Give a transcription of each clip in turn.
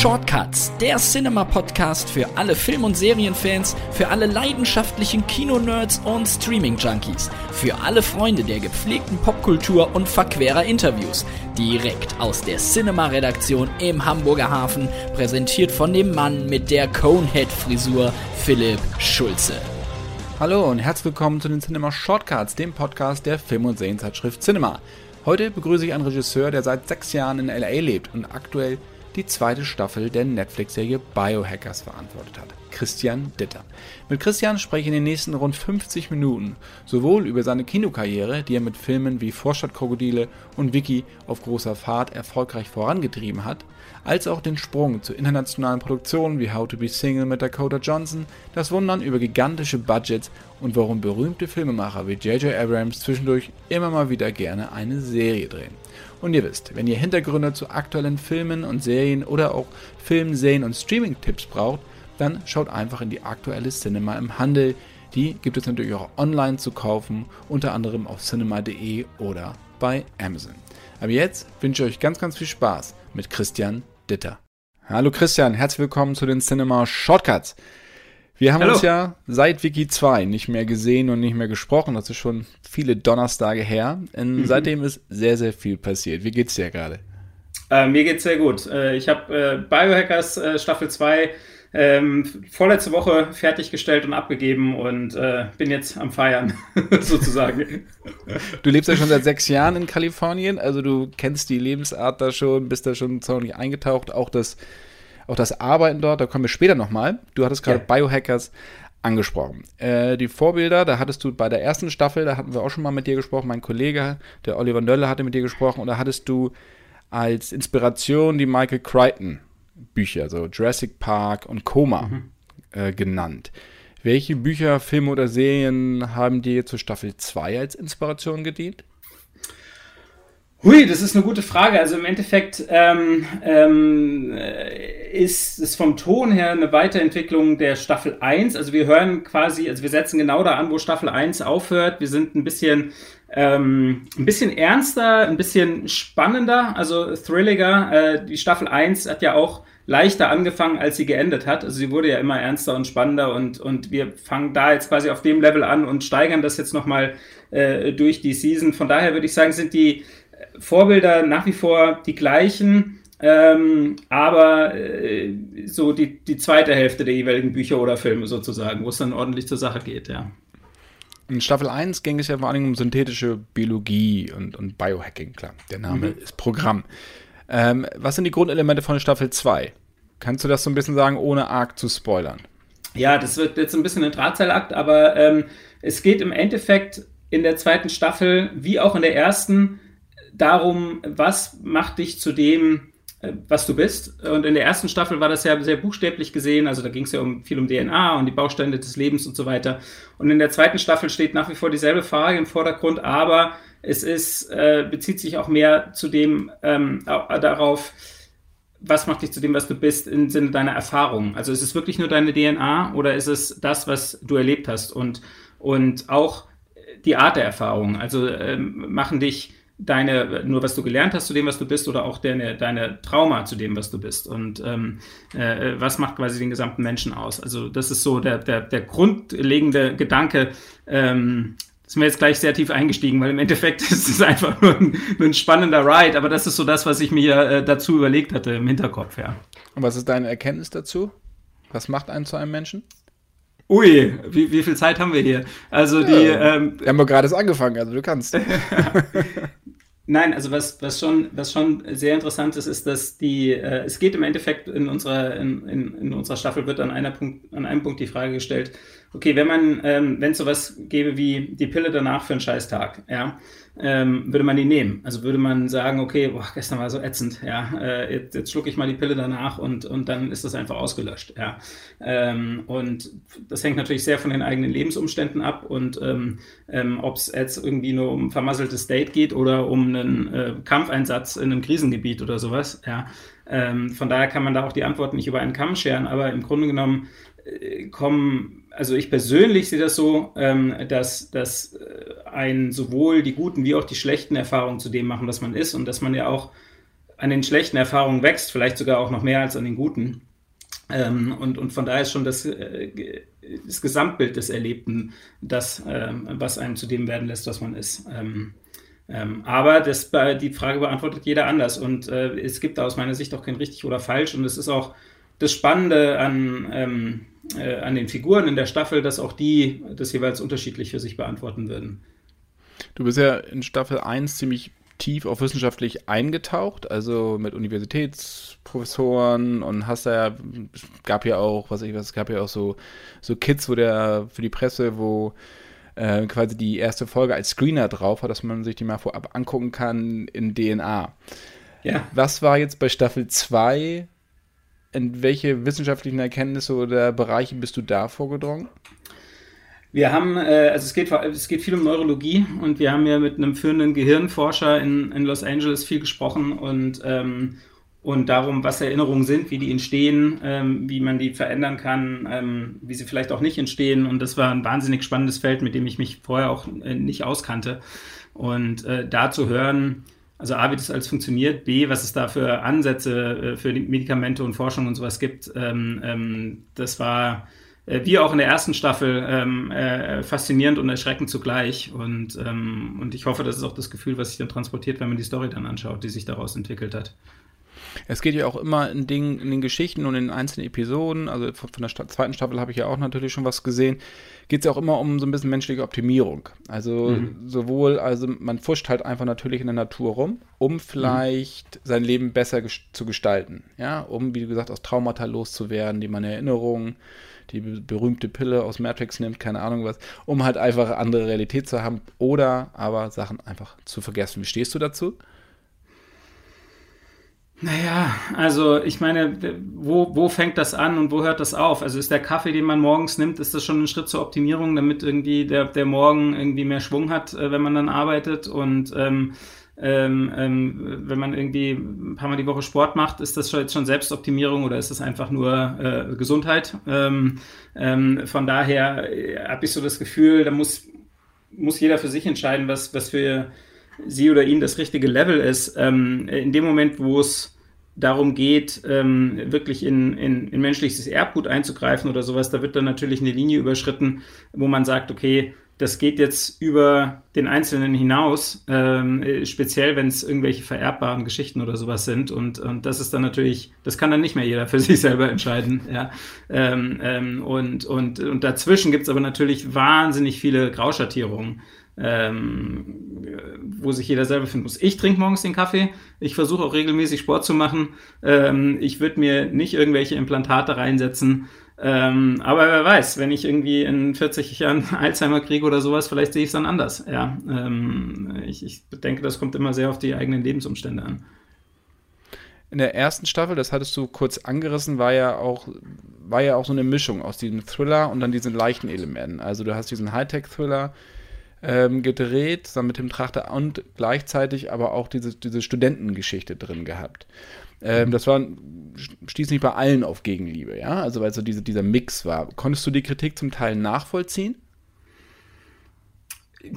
Shortcuts, der Cinema-Podcast für alle Film- und Serienfans, für alle leidenschaftlichen Kino-Nerds und Streaming-Junkies, für alle Freunde der gepflegten Popkultur und verquerer Interviews. Direkt aus der Cinema-Redaktion im Hamburger Hafen, präsentiert von dem Mann mit der Conehead-Frisur, Philipp Schulze. Hallo und herzlich willkommen zu den Cinema Shortcuts, dem Podcast der Film- und Serienzeitschrift Cinema. Heute begrüße ich einen Regisseur, der seit sechs Jahren in LA lebt und aktuell die zweite Staffel der Netflix-Serie Biohackers verantwortet hat. Christian Ditter. Mit Christian spreche ich in den nächsten rund 50 Minuten sowohl über seine Kinokarriere, die er mit Filmen wie Vorstadtkrokodile und Wiki auf großer Fahrt erfolgreich vorangetrieben hat, als auch den Sprung zu internationalen Produktionen wie How to Be Single mit Dakota Johnson, das Wundern über gigantische Budgets und warum berühmte Filmemacher wie J.J. Abrams zwischendurch immer mal wieder gerne eine Serie drehen. Und ihr wisst, wenn ihr Hintergründe zu aktuellen Filmen und Serien oder auch Film, Serien und Streaming-Tipps braucht, dann schaut einfach in die aktuelle Cinema im Handel. Die gibt es natürlich auch online zu kaufen, unter anderem auf cinema.de oder bei Amazon. Aber jetzt wünsche ich euch ganz, ganz viel Spaß mit Christian Ditter. Hallo Christian, herzlich willkommen zu den Cinema Shortcuts. Wir haben Hallo. uns ja seit Wiki 2 nicht mehr gesehen und nicht mehr gesprochen. Das ist schon viele Donnerstage her. Mhm. Seitdem ist sehr, sehr viel passiert. Wie geht's dir gerade? Äh, mir geht's sehr gut. Äh, ich habe äh, Biohackers äh, Staffel 2 ähm, vorletzte Woche fertiggestellt und abgegeben und äh, bin jetzt am Feiern, sozusagen. Du lebst ja schon seit sechs Jahren in Kalifornien, also du kennst die Lebensart da schon, bist da schon ziemlich eingetaucht, auch das auch das Arbeiten dort, da kommen wir später nochmal. Du hattest gerade ja. Biohackers angesprochen. Äh, die Vorbilder, da hattest du bei der ersten Staffel, da hatten wir auch schon mal mit dir gesprochen, mein Kollege, der Oliver Nölle, hatte mit dir gesprochen und da hattest du als Inspiration die Michael Crichton Bücher, so Jurassic Park und Coma mhm. äh, genannt. Welche Bücher, Filme oder Serien haben dir zur Staffel 2 als Inspiration gedient? Hui, das ist eine gute Frage. Also im Endeffekt ähm, ähm, ist es vom Ton her eine Weiterentwicklung der Staffel 1. Also wir hören quasi, also wir setzen genau da an, wo Staffel 1 aufhört. Wir sind ein bisschen, ähm, ein bisschen ernster, ein bisschen spannender, also thrilliger. Äh, die Staffel 1 hat ja auch leichter angefangen, als sie geendet hat. Also sie wurde ja immer ernster und spannender und, und wir fangen da jetzt quasi auf dem Level an und steigern das jetzt nochmal äh, durch die Season. Von daher würde ich sagen, sind die Vorbilder nach wie vor die gleichen, ähm, aber äh, so die, die zweite Hälfte der jeweiligen Bücher oder Filme sozusagen, wo es dann ordentlich zur Sache geht, ja. In Staffel 1 ging es ja vor allem um synthetische Biologie und, und Biohacking, klar. Der Name mhm. ist Programm. Ähm, was sind die Grundelemente von Staffel 2? Kannst du das so ein bisschen sagen, ohne arg zu spoilern? Ja, das wird jetzt ein bisschen ein Drahtseilakt, aber ähm, es geht im Endeffekt in der zweiten Staffel, wie auch in der ersten, darum, was macht dich zu dem, äh, was du bist. Und in der ersten Staffel war das ja sehr buchstäblich gesehen, also da ging es ja um, viel um DNA und die Bausteine des Lebens und so weiter. Und in der zweiten Staffel steht nach wie vor dieselbe Frage im Vordergrund, aber es ist, äh, bezieht sich auch mehr zu dem, ähm, darauf, was macht dich zu dem, was du bist, im Sinne deiner Erfahrung. Also ist es wirklich nur deine DNA oder ist es das, was du erlebt hast? Und, und auch die Art der Erfahrung. Also ähm, machen dich deine, nur was du gelernt hast zu dem, was du bist, oder auch deine, deine Trauma zu dem, was du bist. Und ähm, äh, was macht quasi den gesamten Menschen aus? Also das ist so der, der, der grundlegende Gedanke. Ähm, sind wir jetzt gleich sehr tief eingestiegen, weil im Endeffekt ist es einfach nur ein, nur ein spannender Ride, aber das ist so das, was ich mir äh, dazu überlegt hatte im Hinterkopf, ja. Und was ist deine Erkenntnis dazu? Was macht einen zu einem Menschen? Ui, wie, wie viel Zeit haben wir hier? Also die. Ja, ähm, wir haben gerade angefangen, also du kannst. Nein, also was, was, schon, was schon sehr interessant ist, ist, dass die, äh, es geht im Endeffekt in unserer, in, in, in unserer Staffel wird an, einer Punkt, an einem Punkt die Frage gestellt, okay, wenn man, ähm, wenn es sowas gäbe wie die Pille danach für einen Scheißtag, ja, ähm, würde man die nehmen. Also würde man sagen, okay, boah, gestern war so ätzend, ja, äh, jetzt, jetzt schlucke ich mal die Pille danach und, und dann ist das einfach ausgelöscht, ja. Ähm, und das hängt natürlich sehr von den eigenen Lebensumständen ab und ähm, ähm, ob es jetzt irgendwie nur um vermasseltes Date geht oder um einen äh, Kampfeinsatz in einem Krisengebiet oder sowas, ja. Ähm, von daher kann man da auch die Antwort nicht über einen Kamm scheren, aber im Grunde genommen äh, kommen also ich persönlich sehe das so, ähm, dass, dass äh, ein sowohl die guten wie auch die schlechten Erfahrungen zu dem machen, was man ist und dass man ja auch an den schlechten Erfahrungen wächst, vielleicht sogar auch noch mehr als an den guten. Ähm, und, und von daher ist schon das, äh, das Gesamtbild des Erlebten das, äh, was einem zu dem werden lässt, was man ist. Ähm, ähm, aber das, die Frage beantwortet jeder anders. Und äh, es gibt da aus meiner Sicht auch kein richtig oder falsch. Und es ist auch das Spannende an, ähm, äh, an den Figuren in der Staffel, dass auch die das jeweils unterschiedlich für sich beantworten würden. Du bist ja in Staffel 1 ziemlich tief auch wissenschaftlich eingetaucht, also mit Universitätsprofessoren und hast da ja, es gab ja auch, was ich was, es gab ja auch so, so Kids, wo der für die Presse, wo äh, quasi die erste Folge als Screener drauf hat, dass man sich die mal vorab angucken kann in DNA. Ja. Was war jetzt bei Staffel 2 in welche wissenschaftlichen Erkenntnisse oder Bereiche bist du da vorgedrungen? Wir haben, äh, also es geht, es geht viel um Neurologie und wir haben ja mit einem führenden Gehirnforscher in, in Los Angeles viel gesprochen und, ähm, und darum, was Erinnerungen sind, wie die entstehen, ähm, wie man die verändern kann, ähm, wie sie vielleicht auch nicht entstehen. Und das war ein wahnsinnig spannendes Feld, mit dem ich mich vorher auch äh, nicht auskannte. Und äh, da zu hören, also A, wie das alles funktioniert, B, was es da für Ansätze äh, für Medikamente und Forschung und sowas gibt. Ähm, ähm, das war äh, wie auch in der ersten Staffel ähm, äh, faszinierend und erschreckend zugleich. Und, ähm, und ich hoffe, das ist auch das Gefühl, was sich dann transportiert, wenn man die Story dann anschaut, die sich daraus entwickelt hat. Es geht ja auch immer in, Dingen, in den Geschichten und in einzelnen Episoden, also von, der zweiten Staffel habe ich ja auch natürlich schon was gesehen, geht es ja auch immer um so ein bisschen menschliche Optimierung. Also mhm. sowohl, also man fuscht halt einfach natürlich in der Natur rum, um vielleicht mhm. sein Leben besser ges zu gestalten. Ja, um, wie gesagt, aus Traumata loszuwerden, die man Erinnerungen, die berühmte Pille aus Matrix nimmt, keine Ahnung was, um halt einfach andere Realität zu haben oder aber Sachen einfach zu vergessen. Wie stehst du dazu? Naja, also ich meine, wo, wo fängt das an und wo hört das auf? Also ist der Kaffee, den man morgens nimmt, ist das schon ein Schritt zur Optimierung, damit irgendwie der, der Morgen irgendwie mehr Schwung hat, äh, wenn man dann arbeitet und ähm, ähm, ähm, wenn man irgendwie ein paar Mal die Woche Sport macht, ist das jetzt schon Selbstoptimierung oder ist das einfach nur äh, Gesundheit? Ähm, ähm von daher äh, habe ich so das Gefühl, da muss, muss jeder für sich entscheiden, was, was für sie oder ihn das richtige Level ist. Ähm, in dem Moment, wo es darum geht, ähm, wirklich in, in, in menschliches Erbgut einzugreifen oder sowas, da wird dann natürlich eine Linie überschritten, wo man sagt, okay, das geht jetzt über den Einzelnen hinaus, ähm, speziell wenn es irgendwelche vererbbaren Geschichten oder sowas sind. Und, und das ist dann natürlich, das kann dann nicht mehr jeder für sich selber entscheiden. Ja. Ähm, ähm, und, und, und dazwischen gibt es aber natürlich wahnsinnig viele Grauschattierungen. Ähm, wo sich jeder selber finden muss. Ich trinke morgens den Kaffee. Ich versuche auch regelmäßig Sport zu machen. Ähm, ich würde mir nicht irgendwelche Implantate reinsetzen, ähm, aber wer weiß, wenn ich irgendwie in 40 Jahren Alzheimer kriege oder sowas, vielleicht sehe ich es dann anders. Ja, ähm, ich, ich denke, das kommt immer sehr auf die eigenen Lebensumstände an. In der ersten Staffel, das hattest du kurz angerissen, war ja auch, war ja auch so eine Mischung aus diesem Thriller und dann diesen leichten Elementen. Also du hast diesen Hightech-Thriller ähm, gedreht, dann mit dem Trachter und gleichzeitig aber auch diese, diese Studentengeschichte drin gehabt. Ähm, das war, stieß nicht bei allen auf Gegenliebe, ja, also weil so diese, dieser Mix war. Konntest du die Kritik zum Teil nachvollziehen?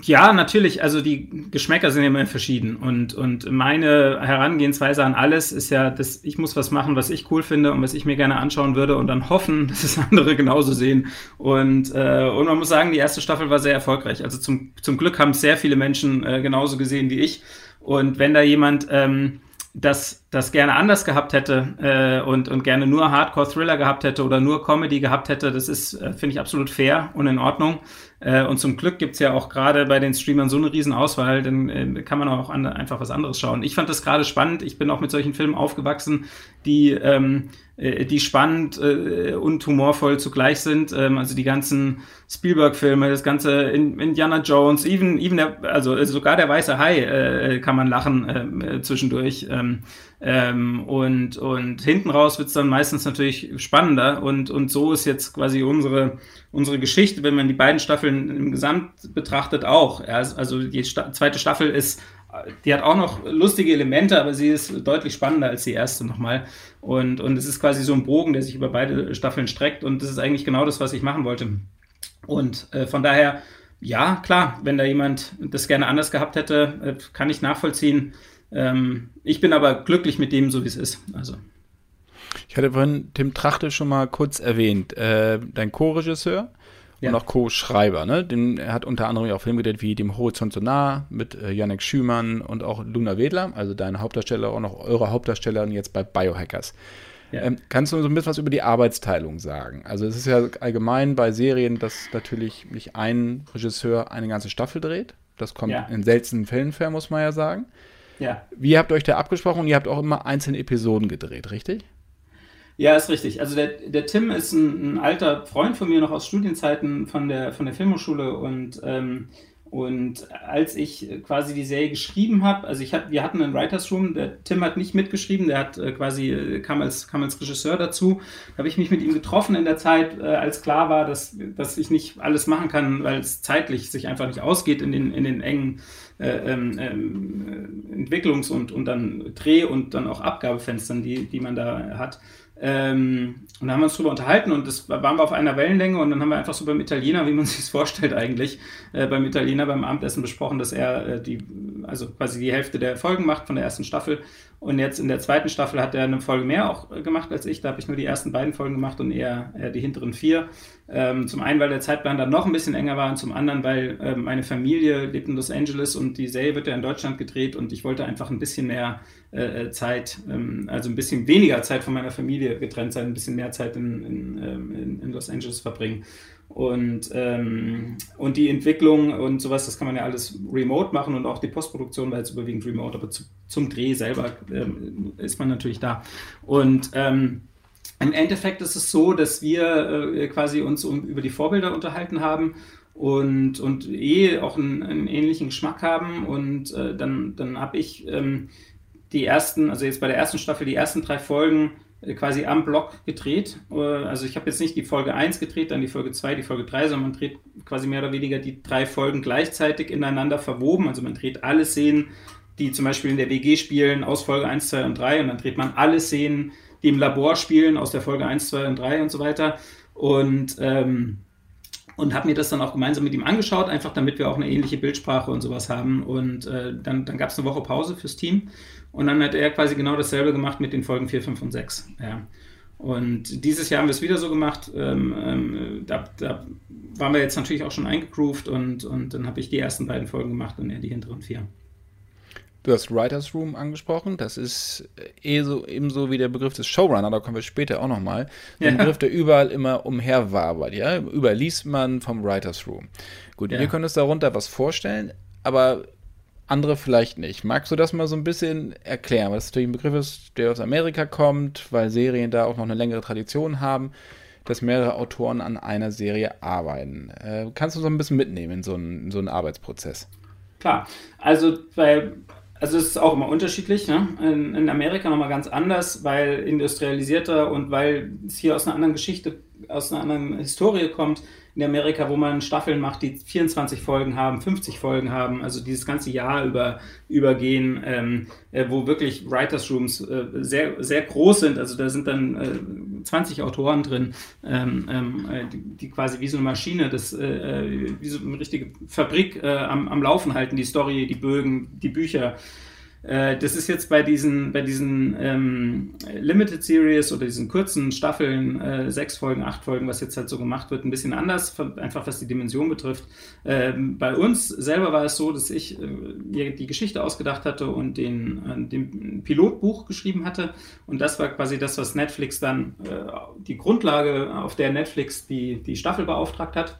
Ja, natürlich. Also die Geschmäcker sind immer verschieden. Und, und meine Herangehensweise an alles ist ja, dass ich muss was machen, was ich cool finde und was ich mir gerne anschauen würde und dann hoffen, dass es andere genauso sehen. Und, äh, und man muss sagen, die erste Staffel war sehr erfolgreich. Also zum, zum Glück haben es sehr viele Menschen äh, genauso gesehen wie ich. Und wenn da jemand ähm, das, das gerne anders gehabt hätte äh, und, und gerne nur Hardcore-Thriller gehabt hätte oder nur Comedy gehabt hätte, das ist, äh, finde ich, absolut fair und in Ordnung. Äh, und zum Glück gibt's ja auch gerade bei den Streamern so eine Riesenauswahl, dann äh, kann man auch an, einfach was anderes schauen. Ich fand das gerade spannend. Ich bin auch mit solchen Filmen aufgewachsen, die ähm, äh, die spannend äh, und humorvoll zugleich sind. Ähm, also die ganzen Spielberg-Filme, das ganze Indiana Jones, even, even der, also, also sogar der weiße Hai äh, kann man lachen äh, zwischendurch. Ähm, ähm, und, und hinten raus wird's dann meistens natürlich spannender. Und, und so ist jetzt quasi unsere, unsere Geschichte, wenn man die beiden Staffeln im Gesamt betrachtet, auch. Ja, also die Sta zweite Staffel ist die hat auch noch lustige Elemente, aber sie ist deutlich spannender als die erste nochmal. Und, und es ist quasi so ein Bogen, der sich über beide Staffeln streckt. Und das ist eigentlich genau das, was ich machen wollte. Und äh, von daher, ja, klar, wenn da jemand das gerne anders gehabt hätte, äh, kann ich nachvollziehen. Ähm, ich bin aber glücklich mit dem, so wie es ist. Also. Ich hatte vorhin Tim Trachte schon mal kurz erwähnt, äh, dein Co-Regisseur ja. und auch Co-Schreiber. Ne? Den, er hat unter anderem auch Filme gedreht wie Dem Horizont so nah mit äh, Janek Schümann und auch Luna Wedler, also deine Hauptdarsteller und auch eure Hauptdarstellerin jetzt bei Biohackers. Ja. Ähm, kannst du so ein bisschen was über die Arbeitsteilung sagen? Also es ist ja allgemein bei Serien, dass natürlich nicht ein Regisseur eine ganze Staffel dreht. Das kommt ja. in seltenen Fällen vor, muss man ja sagen. Ja. Wie habt ihr euch da abgesprochen? Und ihr habt auch immer einzelne Episoden gedreht, richtig? Ja, ist richtig. Also der, der Tim ist ein, ein, alter Freund von mir noch aus Studienzeiten von der, von der Filmhochschule und ähm, und als ich quasi die Serie geschrieben habe, also ich hat, wir hatten einen Writers Room, der Tim hat nicht mitgeschrieben, der hat äh, quasi äh, kam als kam als Regisseur dazu. Da habe ich mich mit ihm getroffen in der Zeit, äh, als klar war, dass, dass ich nicht alles machen kann, weil es zeitlich sich einfach nicht ausgeht in den in den engen ähm, ähm Entwicklungs- und und dann Dreh- und dann auch Abgabefenstern, die die man da hat. Ähm, und da haben wir uns drüber unterhalten und das waren wir auf einer Wellenlänge und dann haben wir einfach so beim Italiener, wie man sich es vorstellt eigentlich, äh, beim Italiener beim Abendessen besprochen, dass er äh, die, also quasi die Hälfte der Folgen macht von der ersten Staffel und jetzt in der zweiten Staffel hat er eine Folge mehr auch äh, gemacht als ich. Da habe ich nur die ersten beiden Folgen gemacht und er, er die hinteren vier. Ähm, zum einen, weil der Zeitplan dann noch ein bisschen enger war und zum anderen, weil äh, meine Familie lebt in Los Angeles und die Serie wird ja in Deutschland gedreht und ich wollte einfach ein bisschen mehr äh, äh Zeit, ähm, also ein bisschen weniger Zeit von meiner Familie getrennt sein, ein bisschen mehr Zeit in, in, ähm, in, in Los Angeles verbringen. Und, ähm, und die Entwicklung und sowas, das kann man ja alles remote machen und auch die Postproduktion war jetzt überwiegend remote, aber zu, zum Dreh selber ähm, ist man natürlich da. Und ähm, im Endeffekt ist es so, dass wir äh, quasi uns um, über die Vorbilder unterhalten haben und, und eh auch einen, einen ähnlichen Geschmack haben. Und äh, dann, dann habe ich ähm, die ersten, also jetzt bei der ersten Staffel, die ersten drei Folgen quasi am Block gedreht. Äh, also ich habe jetzt nicht die Folge 1 gedreht, dann die Folge 2, die Folge 3, sondern man dreht quasi mehr oder weniger die drei Folgen gleichzeitig ineinander verwoben. Also man dreht alle Szenen, die zum Beispiel in der WG spielen, aus Folge 1, 2 und 3 und dann dreht man alle Szenen, die im Labor spielen, aus der Folge 1, 2 und 3 und so weiter. Und ähm, und habe mir das dann auch gemeinsam mit ihm angeschaut, einfach damit wir auch eine ähnliche Bildsprache und sowas haben. Und äh, dann, dann gab es eine Woche Pause fürs Team und dann hat er quasi genau dasselbe gemacht mit den Folgen 4, 5 und 6. Ja. Und dieses Jahr haben wir es wieder so gemacht. Ähm, ähm, da, da, waren wir jetzt natürlich auch schon eingegroovt und, und dann habe ich die ersten beiden Folgen gemacht und er die hinteren vier. Du hast Writers Room angesprochen. Das ist eh so, ebenso wie der Begriff des Showrunner. Da kommen wir später auch nochmal. Ein ja. Begriff, der überall immer umherwabert. Ja? Überliest man vom Writers Room. Gut, ja. wir können uns darunter was vorstellen, aber andere vielleicht nicht. Magst du das mal so ein bisschen erklären? Weil das natürlich ein Begriff ist, der aus Amerika kommt, weil Serien da auch noch eine längere Tradition haben, dass mehrere Autoren an einer Serie arbeiten. Äh, kannst du so ein bisschen mitnehmen in so einen, in so einen Arbeitsprozess? Klar, also bei also es ist auch immer unterschiedlich. Ne? In, in Amerika nochmal ganz anders, weil industrialisierter und weil es hier aus einer anderen Geschichte, aus einer anderen Historie kommt. In Amerika, wo man Staffeln macht, die 24 Folgen haben, 50 Folgen haben, also dieses ganze Jahr über übergehen, ähm, äh, wo wirklich Writers Rooms äh, sehr, sehr groß sind. Also da sind dann äh, 20 Autoren drin, ähm, ähm, äh, die, die, quasi wie so eine Maschine, das, äh, äh, wie so eine richtige Fabrik am, am Laufen halten, die Story, die Bögen, die Bücher. Äh, das ist jetzt bei diesen, bei diesen ähm, Limited Series oder diesen kurzen Staffeln, äh, sechs Folgen, acht Folgen, was jetzt halt so gemacht wird, ein bisschen anders, einfach was die Dimension betrifft. Ähm, bei uns selber war es so, dass ich äh, die Geschichte ausgedacht hatte und den, äh, den Pilotbuch geschrieben hatte. Und das war quasi das, was Netflix dann, äh, die Grundlage, auf der Netflix die, die Staffel beauftragt hat.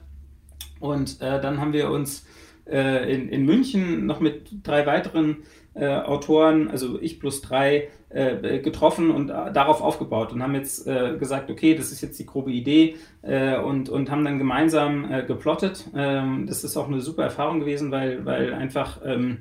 Und dann haben wir uns in, in München noch mit drei weiteren äh, Autoren, also ich plus drei, äh, getroffen und äh, darauf aufgebaut und haben jetzt äh, gesagt, okay, das ist jetzt die grobe Idee äh, und, und haben dann gemeinsam äh, geplottet. Ähm, das ist auch eine super Erfahrung gewesen, weil, weil einfach ähm,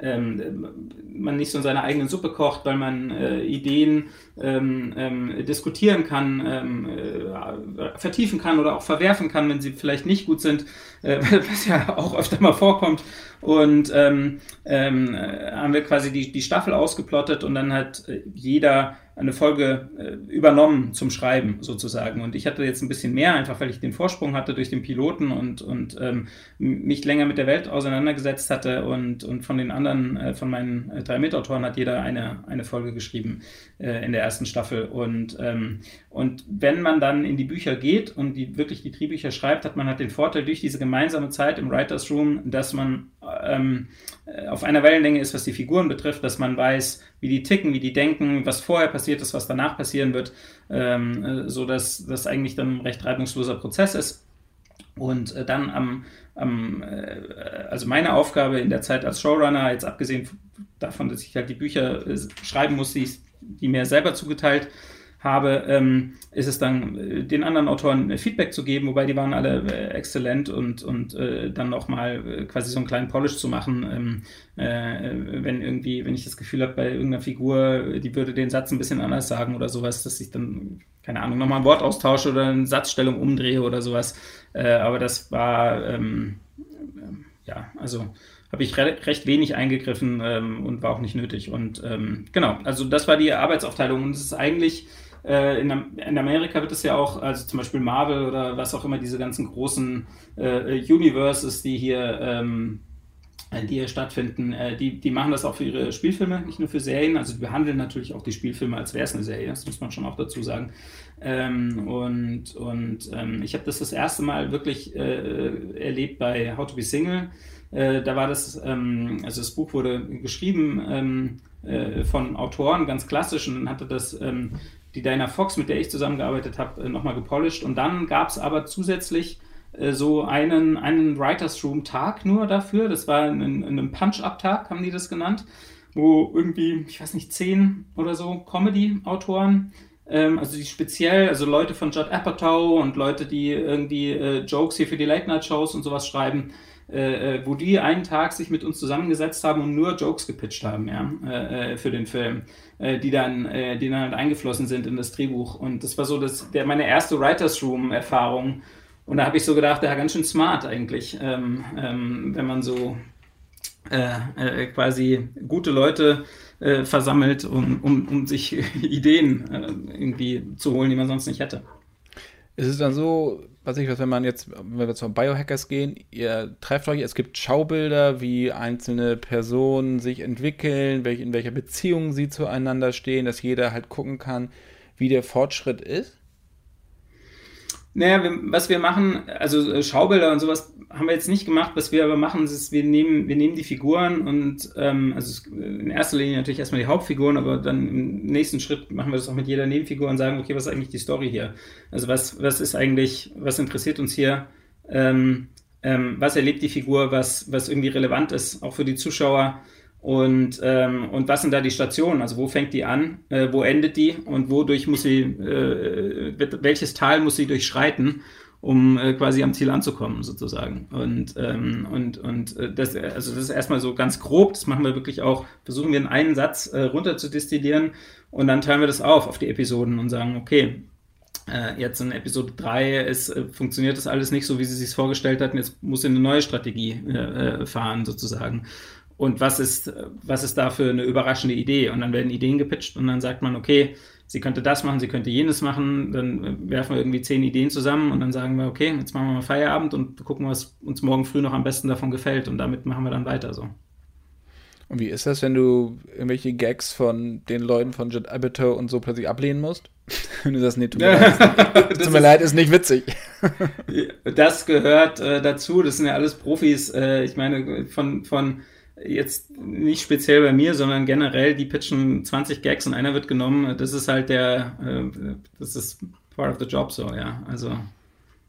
ähm, man nicht so in seiner eigenen Suppe kocht, weil man Ideen ähm, ähm, diskutieren kann, ähm, äh, vertiefen kann oder auch verwerfen kann, wenn sie vielleicht nicht gut sind, was ja auch öfter mal vorkommt. Und ähm, ähm, haben wir quasi die, die Staffel ausgeplottet und dann hat jeder eine Folge äh, übernommen zum Schreiben sozusagen. Und ich hatte jetzt ein bisschen mehr, einfach weil ich den Vorsprung hatte durch den Piloten und, und ähm, mich länger mit der Welt auseinandergesetzt hatte. Und, und von den anderen, äh, von meinen äh, drei Mitautoren hat jeder eine, eine Folge geschrieben äh, in der ersten Staffel. Und, ähm, und wenn man dann in die Bücher geht und die, wirklich die Drehbücher schreibt, hat man halt den Vorteil durch diese gemeinsame Zeit im Writers Room, dass man ähm, äh, auf einer Wellenlänge ist, was die Figuren betrifft, dass man weiß, wie die ticken, wie die denken, was vorher passiert ist, was danach passieren wird, ähm, äh, so dass das eigentlich dann ein recht reibungsloser Prozess ist. Und äh, dann am, am äh, also meine Aufgabe in der Zeit als Showrunner, jetzt abgesehen davon, dass ich halt die Bücher äh, schreiben muss, die, die mir selber zugeteilt habe, ähm, ist es dann äh, den anderen Autoren äh, Feedback zu geben, wobei die waren alle äh, exzellent und, und äh, dann nochmal äh, quasi so einen kleinen Polish zu machen, ähm, äh, wenn irgendwie, wenn ich das Gefühl habe, bei irgendeiner Figur, die würde den Satz ein bisschen anders sagen oder sowas, dass ich dann, keine Ahnung, nochmal ein Wort austausche oder eine Satzstellung umdrehe oder sowas. aber das war, ähm, ja, also habe ich re recht wenig eingegriffen ähm, und war auch nicht nötig. Und ähm, genau, also das war die Arbeitsaufteilung und es ist eigentlich äh, in, in, Amerika wird es ja auch, also zum Beispiel Marvel oder was auch immer, diese ganzen großen äh, Universes, die hier, ähm, die hier stattfinden, äh, die, die machen das auch für ihre Spielfilme, nicht nur für Serien. Also die behandeln natürlich auch die Spielfilme, als wäre es eine Serie, das muss man schon auch dazu sagen. Ähm, und und ähm, ich habe das das erste Mal wirklich äh, erlebt bei How to Be Single. Äh, da war das, ähm, also das Buch wurde geschrieben ähm, äh, von Autoren, ganz klassisch, und dann hatte das ähm, die Diana Fox, mit der ich zusammengearbeitet habe, äh, nochmal gepolished. Und dann gab es aber zusätzlich äh, so einen, einen Writers Room Tag nur dafür. Das war ein, ein Punch-Up-Tag, haben die das genannt, wo irgendwie, ich weiß nicht, zehn oder so Comedy-Autoren, ähm, also die speziell, also Leute von Judd Apatow und Leute, die irgendwie äh, Jokes hier für die Late-Night-Shows und sowas schreiben, äh, äh, wo die einen Tag sich mit uns zusammengesetzt haben und nur Jokes gepitcht haben, ja, äh, äh für den Film, äh, die dann, äh, die dann halt eingeflossen sind in das Drehbuch. Und das war so das, der, meine erste Writers Room-Erfahrung. Und da habe ich so gedacht, ja, ganz schön smart eigentlich, ähm, ähm, wenn man so quasi gute Leute versammelt, um, um, um sich Ideen irgendwie zu holen, die man sonst nicht hätte. Ist es dann so, was ich was, wenn man jetzt, wenn wir zum Biohackers gehen, ihr trefft euch, es gibt Schaubilder, wie einzelne Personen sich entwickeln, welch, in welcher Beziehung sie zueinander stehen, dass jeder halt gucken kann, wie der Fortschritt ist? Naja, wir, was wir machen, also äh, Schaubilder und sowas haben wir jetzt nicht gemacht. Was wir aber machen, ist, wir nehmen, wir nehmen die Figuren und ähm, also in erster Linie natürlich erstmal die Hauptfiguren, aber dann im nächsten Schritt machen wir das auch mit jeder Nebenfigur und sagen, okay, was ist eigentlich die Story hier? Also was, was ist eigentlich, was interessiert uns hier? Ähm, ähm, was erlebt die Figur, was, was irgendwie relevant ist, auch für die Zuschauer? Und, ähm, und was sind da die Stationen? Also wo fängt die an? Äh, wo endet die? Und wodurch muss sie, äh, welches Tal muss sie durchschreiten, um äh, quasi am Ziel anzukommen, sozusagen? Und, ähm, und, und äh, das, also das ist erstmal so ganz grob, das machen wir wirklich auch, versuchen wir in einen Satz äh, runter zu destillieren und dann teilen wir das auf auf die Episoden und sagen, okay, äh, jetzt in Episode 3 ist, funktioniert das alles nicht so, wie sie sich vorgestellt hatten. Jetzt muss sie eine neue Strategie äh, fahren, sozusagen und was ist, was ist da für eine überraschende Idee? Und dann werden Ideen gepitcht und dann sagt man, okay, sie könnte das machen, sie könnte jenes machen, dann werfen wir irgendwie zehn Ideen zusammen und dann sagen wir, okay, jetzt machen wir mal Feierabend und gucken, was uns morgen früh noch am besten davon gefällt und damit machen wir dann weiter so. Und wie ist das, wenn du irgendwelche Gags von den Leuten von Judd Apatow und so plötzlich ablehnen musst? wenn du das nicht tut mir, leid, tut mir leid, ist nicht witzig. das gehört äh, dazu, das sind ja alles Profis. Äh, ich meine, von, von jetzt nicht speziell bei mir, sondern generell, die pitchen 20 Gags und einer wird genommen. Das ist halt der, äh, das ist part of the job so, ja. Also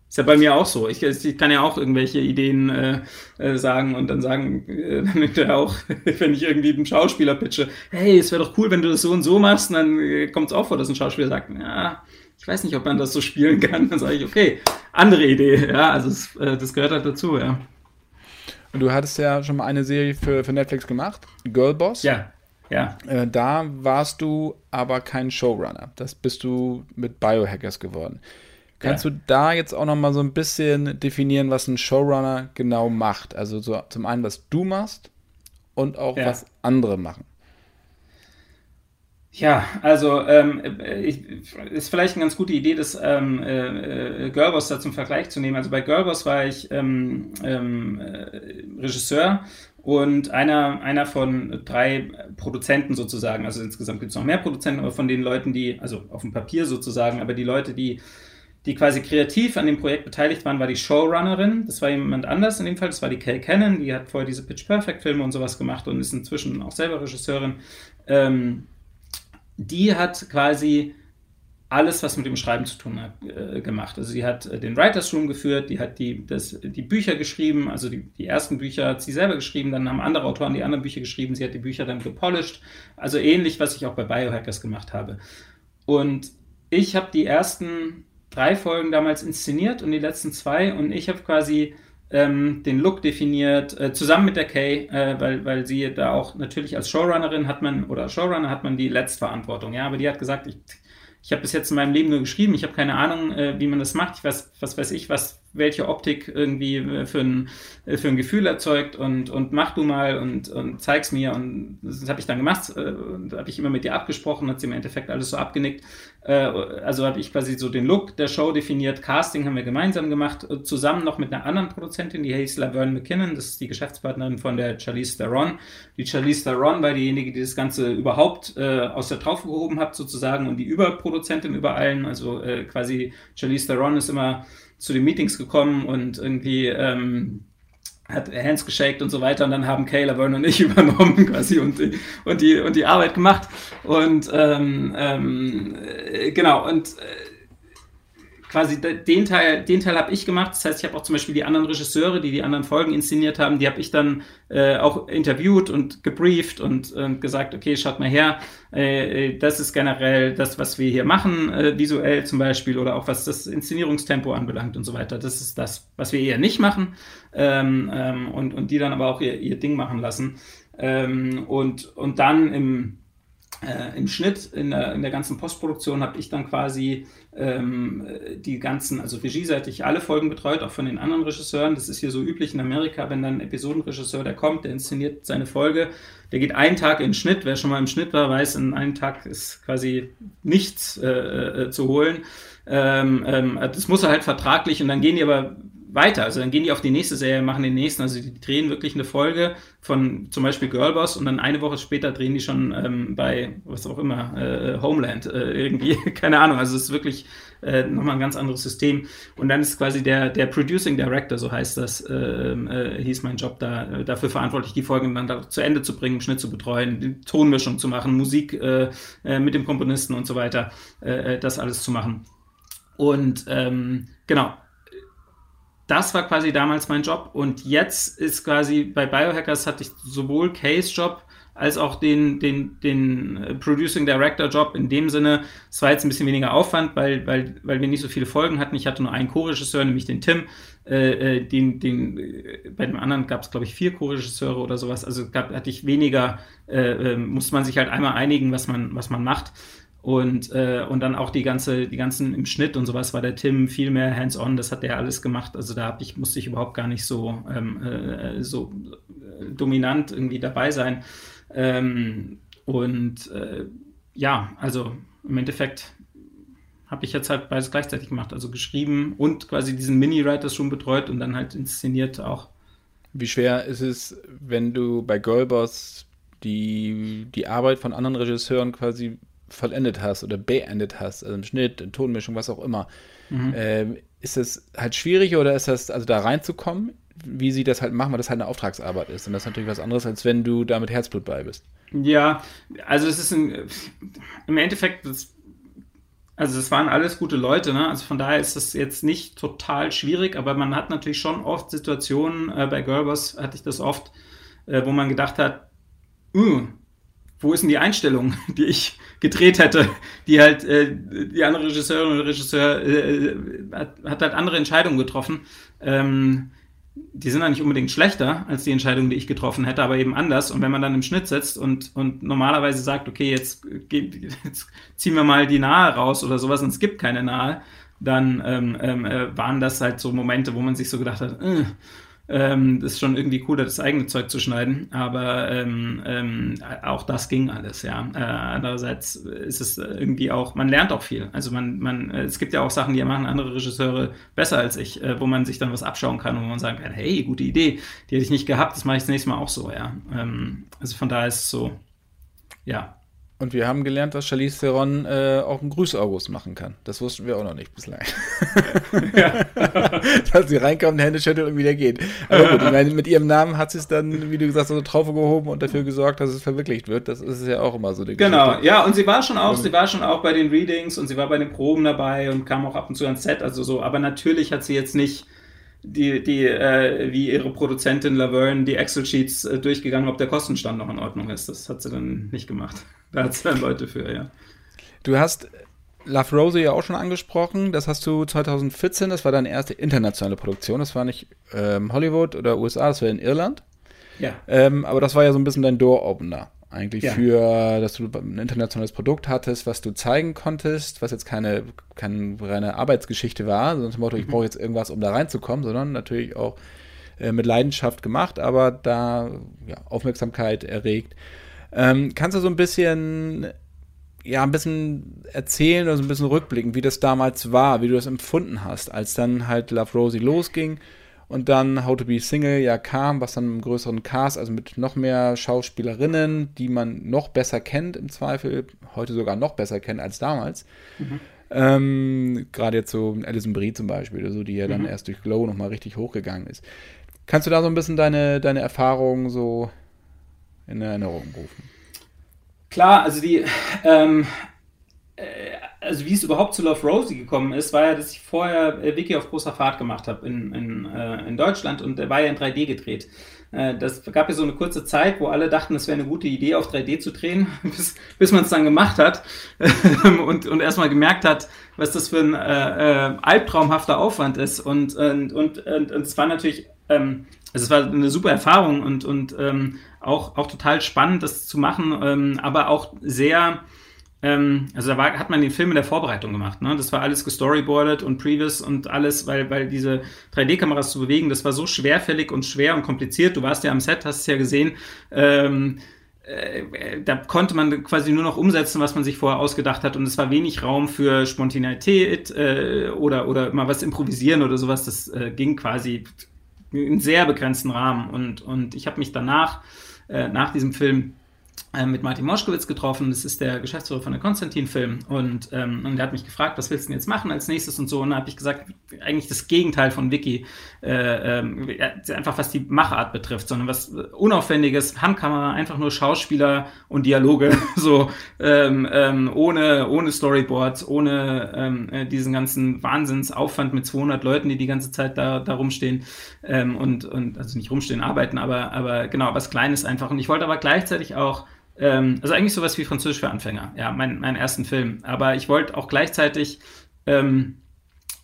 ist ja bei mir auch so. Ich, ich kann ja auch irgendwelche Ideen äh, äh, sagen und dann sagen, äh, dann auch, wenn ich irgendwie einen Schauspieler pitche, hey, es wäre doch cool, wenn du das so und so machst, und dann kommt es auch vor, dass ein Schauspieler sagt, ja, ich weiß nicht, ob man das so spielen kann. Dann sage ich, okay, andere Idee, ja, also es, das gehört halt dazu, ja. Und du hattest ja schon mal eine Serie für, für Netflix gemacht, Girlboss. Ja. Ja. Äh, da warst du aber kein Showrunner. Das bist du mit Biohackers geworden. Kannst ja. du da jetzt auch noch mal so ein bisschen definieren, was ein Showrunner genau macht? Also so zum einen, was du machst und auch ja. was andere machen. Ja, also ähm, ich, ist vielleicht eine ganz gute Idee, das ähm, äh, äh, Girlboss da zum Vergleich zu nehmen. Also bei Girlboss war ich ähm, ähm, äh, Regisseur und einer, einer von drei Produzenten sozusagen. Also insgesamt gibt es noch mehr Produzenten, aber von den Leuten, die, also auf dem Papier sozusagen, aber die Leute, die, die quasi kreativ an dem Projekt beteiligt waren, war die Showrunnerin. Das war jemand anders in dem Fall. Das war die Kay Cannon. Die hat vorher diese Pitch Perfect Filme und sowas gemacht und ist inzwischen auch selber Regisseurin. Ähm, die hat quasi alles, was mit dem Schreiben zu tun hat, äh, gemacht. Also sie hat äh, den Writers Room geführt, die hat die, das, die Bücher geschrieben, also die, die ersten Bücher hat sie selber geschrieben, dann haben andere Autoren die anderen Bücher geschrieben, sie hat die Bücher dann gepolished, also ähnlich, was ich auch bei Biohackers gemacht habe. Und ich habe die ersten drei Folgen damals inszeniert und die letzten zwei und ich habe quasi ähm, den Look definiert, äh, zusammen mit der Kay, äh, weil, weil sie da auch natürlich als Showrunnerin hat man, oder Showrunner hat man die Letztverantwortung, ja, aber die hat gesagt, ich, ich habe bis jetzt in meinem Leben nur geschrieben, ich habe keine Ahnung, äh, wie man das macht, ich weiß, was weiß ich, was, welche Optik irgendwie äh, für ein, äh, für ein Gefühl erzeugt und, und mach du mal und, und zeig's mir. Und das habe ich dann gemacht. Äh, habe ich immer mit dir abgesprochen, hat sie im Endeffekt alles so abgenickt. Also habe ich quasi so den Look der Show definiert. Casting haben wir gemeinsam gemacht, zusammen noch mit einer anderen Produzentin, die heißt Laverne McKinnon. Das ist die Geschäftspartnerin von der Charlize Theron. Die Charlize Theron war diejenige, die das Ganze überhaupt aus der Taufe gehoben hat, sozusagen, und die Überproduzentin über allen. Also quasi Charlize Theron ist immer zu den Meetings gekommen und irgendwie ähm, hat Hands geshaked und so weiter und dann haben Kayla Verne und ich übernommen quasi und, und, die, und die Arbeit gemacht. Und ähm, ähm, äh, genau und äh, quasi den Teil, den Teil habe ich gemacht. Das heißt, ich habe auch zum Beispiel die anderen Regisseure, die die anderen Folgen inszeniert haben, die habe ich dann äh, auch interviewt und gebrieft und äh, gesagt, okay, schaut mal her, äh, äh, das ist generell das, was wir hier machen, äh, visuell zum Beispiel oder auch was das Inszenierungstempo anbelangt und so weiter. Das ist das, was wir eher nicht machen ähm, ähm, und, und die dann aber auch ihr, ihr Ding machen lassen. Ähm, und, und dann im äh, im Schnitt, in der, in der ganzen Postproduktion, habe ich dann quasi ähm, die ganzen, also regieseitig alle Folgen betreut, auch von den anderen Regisseuren. Das ist hier so üblich in Amerika, wenn dann ein Episodenregisseur, der kommt, der inszeniert seine Folge, der geht einen Tag in den Schnitt. Wer schon mal im Schnitt war, weiß, in einem Tag ist quasi nichts äh, äh, zu holen. Ähm, ähm, das muss er halt vertraglich und dann gehen die aber weiter. Also dann gehen die auf die nächste Serie, machen den nächsten. Also die drehen wirklich eine Folge von zum Beispiel Girlboss und dann eine Woche später drehen die schon ähm, bei was auch immer, äh, Homeland äh, irgendwie. Keine Ahnung. Also es ist wirklich äh, nochmal ein ganz anderes System. Und dann ist quasi der, der Producing Director, so heißt das, ähm, äh, hieß mein Job da, äh, dafür verantwortlich, die Folgen dann da zu Ende zu bringen, Schnitt zu betreuen, die Tonmischung zu machen, Musik äh, mit dem Komponisten und so weiter, das alles zu machen. Und ähm, genau, das war quasi damals mein Job und jetzt ist quasi bei Biohackers hatte ich sowohl Case-Job als auch den, den, den äh, Producing Director Job in dem Sinne. Es war jetzt ein bisschen weniger Aufwand, weil, weil, weil wir nicht so viele Folgen hatten. Ich hatte nur einen Co-Regisseur, nämlich den Tim. Äh, äh den, den, äh, bei dem anderen gab es, glaube ich, vier Co-Regisseure oder sowas. Also gab, hatte ich weniger, äh, musste man sich halt einmal einigen, was man, was man macht. Und, äh, und dann auch die ganze, die ganzen im Schnitt und sowas war der Tim viel mehr hands-on, das hat der alles gemacht. Also da ich, musste ich überhaupt gar nicht so, ähm, äh, so äh, dominant irgendwie dabei sein. Ähm, und äh, ja, also im Endeffekt habe ich jetzt halt beides gleichzeitig gemacht. Also geschrieben und quasi diesen Mini-Writers schon betreut und dann halt inszeniert auch. Wie schwer ist es, wenn du bei Girlboss die, die Arbeit von anderen Regisseuren quasi vollendet hast oder beendet hast, also im Schnitt, in Tonmischung, was auch immer, mhm. ähm, ist es halt schwierig oder ist das, also da reinzukommen, wie sie das halt machen, weil das halt eine Auftragsarbeit ist. Und das ist natürlich was anderes, als wenn du da mit Herzblut bei bist. Ja, also es ist ein, im Endeffekt, das, also es waren alles gute Leute, ne? Also von daher ist das jetzt nicht total schwierig, aber man hat natürlich schon oft Situationen, äh, bei Girlboss hatte ich das oft, äh, wo man gedacht hat, uh, wo ist denn die Einstellung, die ich gedreht hätte, die halt äh, die andere Regisseurin oder Regisseur äh, hat, hat, halt andere Entscheidungen getroffen. Ähm, die sind dann nicht unbedingt schlechter als die Entscheidungen, die ich getroffen hätte, aber eben anders. Und wenn man dann im Schnitt sitzt und, und normalerweise sagt, okay, jetzt, jetzt ziehen wir mal die Nahe raus oder sowas und es gibt keine Nahe, dann ähm, ähm, äh, waren das halt so Momente, wo man sich so gedacht hat, äh, ähm, ist schon irgendwie cooler, das eigene Zeug zu schneiden, aber ähm, ähm, auch das ging alles, ja. Äh, andererseits ist es irgendwie auch, man lernt auch viel. Also man, man, es gibt ja auch Sachen, die machen andere Regisseure besser als ich, äh, wo man sich dann was abschauen kann und wo man sagen kann, hey, gute Idee, die hätte ich nicht gehabt, das mache ich das nächste Mal auch so, ja. Ähm, also von daher ist es so, ja, und wir haben gelernt, dass Charlize Theron äh, auch einen Grüß-August machen kann. Das wussten wir auch noch nicht bislang. Ja. dass sie reinkommt, Hände schüttelt und wieder geht. Aber gut, ich meine, mit ihrem Namen hat sie es dann, wie du gesagt hast, so drauf gehoben und dafür gesorgt, dass es verwirklicht wird. Das ist ja auch immer so die Genau, Geschichte. ja, und sie war schon auch, sie war schon auch bei den Readings und sie war bei den Proben dabei und kam auch ab und zu ans Set, also so, aber natürlich hat sie jetzt nicht die, die äh, wie ihre Produzentin Laverne die Excel-Sheets äh, durchgegangen, ob der Kostenstand noch in Ordnung ist. Das hat sie dann nicht gemacht. Da hat es dann Leute für, ja. Du hast Love Rosie ja auch schon angesprochen. Das hast du 2014, das war deine erste internationale Produktion. Das war nicht ähm, Hollywood oder USA, das war in Irland. Ja. Ähm, aber das war ja so ein bisschen dein Door-Opener. Eigentlich ja. für, dass du ein internationales Produkt hattest, was du zeigen konntest, was jetzt keine, keine reine Arbeitsgeschichte war, sondern zum Motto, mhm. ich brauche jetzt irgendwas, um da reinzukommen, sondern natürlich auch äh, mit Leidenschaft gemacht, aber da ja, Aufmerksamkeit erregt. Ähm, kannst du so ein bisschen, ja, ein bisschen erzählen oder so ein bisschen rückblicken, wie das damals war, wie du das empfunden hast, als dann halt Love Rosie losging und dann How to Be Single ja kam, was dann im größeren Cast, also mit noch mehr Schauspielerinnen, die man noch besser kennt im Zweifel, heute sogar noch besser kennt als damals. Mhm. Ähm, Gerade jetzt so Alison Brie zum Beispiel, so, die ja dann mhm. erst durch Glow nochmal richtig hochgegangen ist. Kannst du da so ein bisschen deine, deine Erfahrungen so in Erinnerung rufen. Klar, also die, ähm, äh, also wie es überhaupt zu Love Rosie gekommen ist, war ja, dass ich vorher äh, Wiki auf großer Fahrt gemacht habe in, in, äh, in Deutschland und der war ja in 3D gedreht. Äh, das gab ja so eine kurze Zeit, wo alle dachten, es wäre eine gute Idee, auf 3D zu drehen, bis, bis man es dann gemacht hat und, und erstmal gemerkt hat, was das für ein äh, äh, albtraumhafter Aufwand ist. Und, und, und, und, und es war natürlich, ähm, also es war eine super Erfahrung und, und ähm, auch, auch total spannend, das zu machen, ähm, aber auch sehr, ähm, also da war, hat man den Film in der Vorbereitung gemacht. Ne? Das war alles gestoryboardet und previous und alles, weil, weil diese 3D-Kameras zu bewegen, das war so schwerfällig und schwer und kompliziert. Du warst ja am Set, hast es ja gesehen. Ähm, äh, da konnte man quasi nur noch umsetzen, was man sich vorher ausgedacht hat und es war wenig Raum für Spontaneität äh, oder, oder mal was improvisieren oder sowas. Das äh, ging quasi in sehr begrenzten Rahmen und, und ich habe mich danach äh, nach diesem Film mit Martin Moschkowitz getroffen. Das ist der Geschäftsführer von der Konstantin-Film. Und, ähm, und der hat mich gefragt, was willst du denn jetzt machen als nächstes und so. Und da habe ich gesagt, eigentlich das Gegenteil von Wiki. Äh, äh, einfach was die Machart betrifft, sondern was Unaufwendiges, Handkamera, einfach nur Schauspieler und Dialoge. so ähm, ähm, ohne, ohne Storyboards, ohne ähm, äh, diesen ganzen Wahnsinnsaufwand mit 200 Leuten, die die ganze Zeit da, da rumstehen. Ähm, und, und also nicht rumstehen, arbeiten, aber, aber genau, was Kleines einfach. Und ich wollte aber gleichzeitig auch ähm, also eigentlich sowas wie Französisch für Anfänger, ja, mein, meinen ersten Film. Aber ich wollte auch gleichzeitig ähm,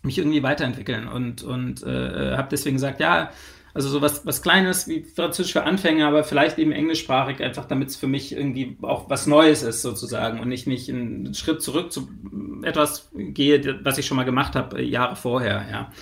mich irgendwie weiterentwickeln und, und äh, habe deswegen gesagt, ja, also sowas was Kleines wie Französisch für Anfänger, aber vielleicht eben englischsprachig, einfach damit es für mich irgendwie auch was Neues ist sozusagen und ich nicht einen Schritt zurück zu etwas gehe, was ich schon mal gemacht habe, Jahre vorher, ja.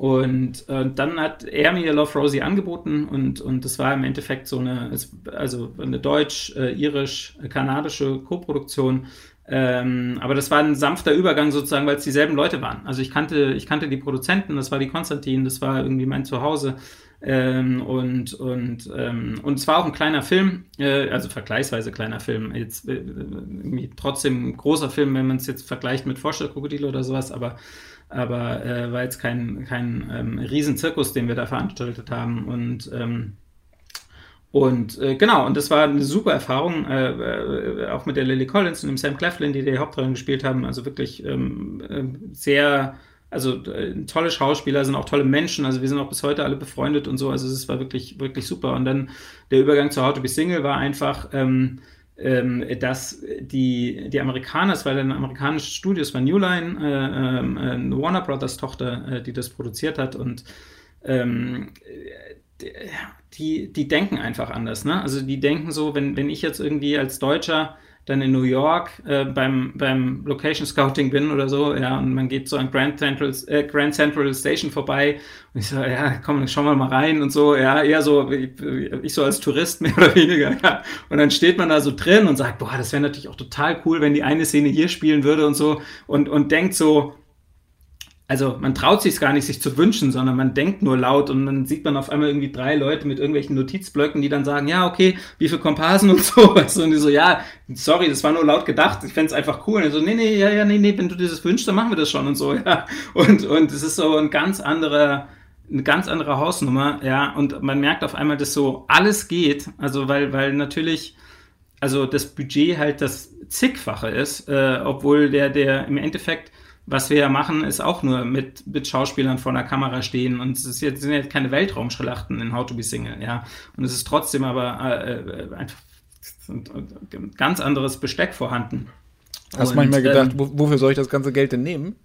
Und äh, dann hat er mir Love Rosie angeboten und, und das war im Endeffekt so eine, also eine deutsch-irisch-kanadische Koproduktion. Ähm, aber das war ein sanfter Übergang sozusagen, weil es dieselben Leute waren. Also ich kannte, ich kannte die Produzenten, das war die Konstantin, das war irgendwie mein Zuhause. Ähm, und, und, ähm, und es war auch ein kleiner Film, äh, also vergleichsweise kleiner Film. Jetzt äh, irgendwie trotzdem großer Film, wenn man es jetzt vergleicht mit Vorstellkrokodil oder sowas, aber aber äh, war jetzt kein, kein ähm, Riesenzirkus, den wir da veranstaltet haben. Und, ähm, und äh, genau, und das war eine super Erfahrung, äh, äh auch mit der Lily Collins und dem Sam Cleflin, die die Hauptrollen gespielt haben. Also wirklich ähm, äh, sehr, also äh, tolle Schauspieler, sind auch tolle Menschen. Also wir sind auch bis heute alle befreundet und so. Also es war wirklich, wirklich super. Und dann der Übergang zu How to Be Single war einfach. Ähm, ähm, dass die, die Amerikaner, es war ein amerikanisches Studio, es war New Line, äh, ähm, äh, eine Warner Brothers Tochter, äh, die das produziert hat und ähm, die, die denken einfach anders. Ne? Also die denken so, wenn, wenn ich jetzt irgendwie als Deutscher dann in New York äh, beim, beim Location Scouting bin oder so, ja, und man geht so an Grand Central, äh, Grand Central Station vorbei und ich so, ja, komm, schauen wir mal rein und so, ja, eher so, ich, ich so als Tourist mehr oder weniger, ja. Und dann steht man da so drin und sagt, boah, das wäre natürlich auch total cool, wenn die eine Szene hier spielen würde und so und, und denkt so, also man traut sich gar nicht, sich zu wünschen, sondern man denkt nur laut und dann sieht man auf einmal irgendwie drei Leute mit irgendwelchen Notizblöcken, die dann sagen, ja, okay, wie viele Komparsen und so. Und die so, ja, sorry, das war nur laut gedacht, ich fände es einfach cool. Und so, nee, nee, ja, ja, nee, nee, wenn du dir das wünschst, dann machen wir das schon und so, ja. Und, und es ist so ein ganz anderer, eine ganz andere Hausnummer, ja. Und man merkt auf einmal, dass so alles geht, also weil, weil natürlich, also das Budget halt das zigfache ist, äh, obwohl der, der im Endeffekt was wir ja machen, ist auch nur mit, mit Schauspielern vor der Kamera stehen und es ist jetzt, sind jetzt keine Weltraumschlachten in How to Be Single, ja. Und es ist trotzdem aber äh, äh einfach ein ganz anderes Besteck vorhanden. Hast du manchmal gedacht, ähm, wofür soll ich das ganze Geld denn nehmen?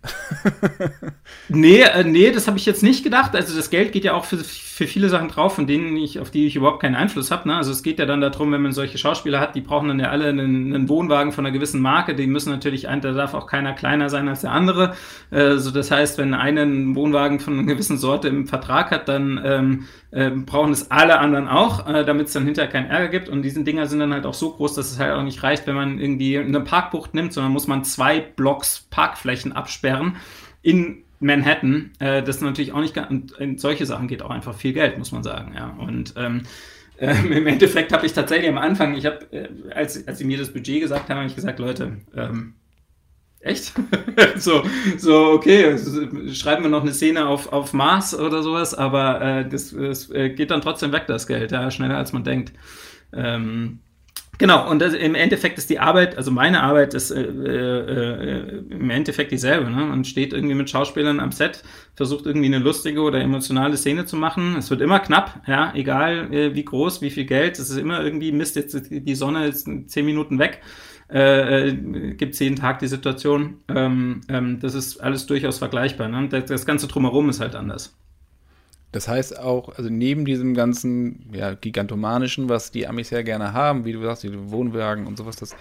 nee, äh, nee, das habe ich jetzt nicht gedacht. Also das Geld geht ja auch für, für viele Sachen drauf, von denen ich, auf die ich überhaupt keinen Einfluss habe. Ne? Also es geht ja dann darum, wenn man solche Schauspieler hat, die brauchen dann ja alle einen, einen Wohnwagen von einer gewissen Marke. Die müssen natürlich, ein, da darf auch keiner kleiner sein als der andere. Äh, so das heißt, wenn einer einen Wohnwagen von einer gewissen Sorte im Vertrag hat, dann ähm, äh, brauchen es alle anderen auch, äh, damit es dann hinterher keinen Ärger gibt. Und diese Dinger sind dann halt auch so groß, dass es halt auch nicht reicht, wenn man irgendwie eine Parkbucht nimmt, sondern muss man zwei Blocks Parkflächen absperren in Manhattan. Äh, das ist natürlich auch nicht, und in solche Sachen geht auch einfach viel Geld, muss man sagen. Ja. Und ähm, ähm, im Endeffekt habe ich tatsächlich am Anfang, ich habe, äh, als, als sie mir das Budget gesagt haben, habe ich gesagt, Leute, ähm, Echt? so, so, okay, schreiben wir noch eine Szene auf, auf Mars oder sowas, aber äh, das, das äh, geht dann trotzdem weg, das Geld, ja, schneller als man denkt. Ähm, Genau, und das, im Endeffekt ist die Arbeit, also meine Arbeit ist äh, äh, im Endeffekt dieselbe. Ne? Man steht irgendwie mit Schauspielern am Set, versucht irgendwie eine lustige oder emotionale Szene zu machen. Es wird immer knapp, ja, egal äh, wie groß, wie viel Geld. Es ist immer irgendwie, Mist, jetzt die Sonne ist zehn Minuten weg äh, äh gibt es jeden Tag die Situation. Ähm, ähm, das ist alles durchaus vergleichbar. Ne? Das, das Ganze drumherum ist halt anders. Das heißt auch, also neben diesem ganzen ja, gigantomanischen, was die Amis ja gerne haben, wie du sagst, die Wohnwagen und sowas, das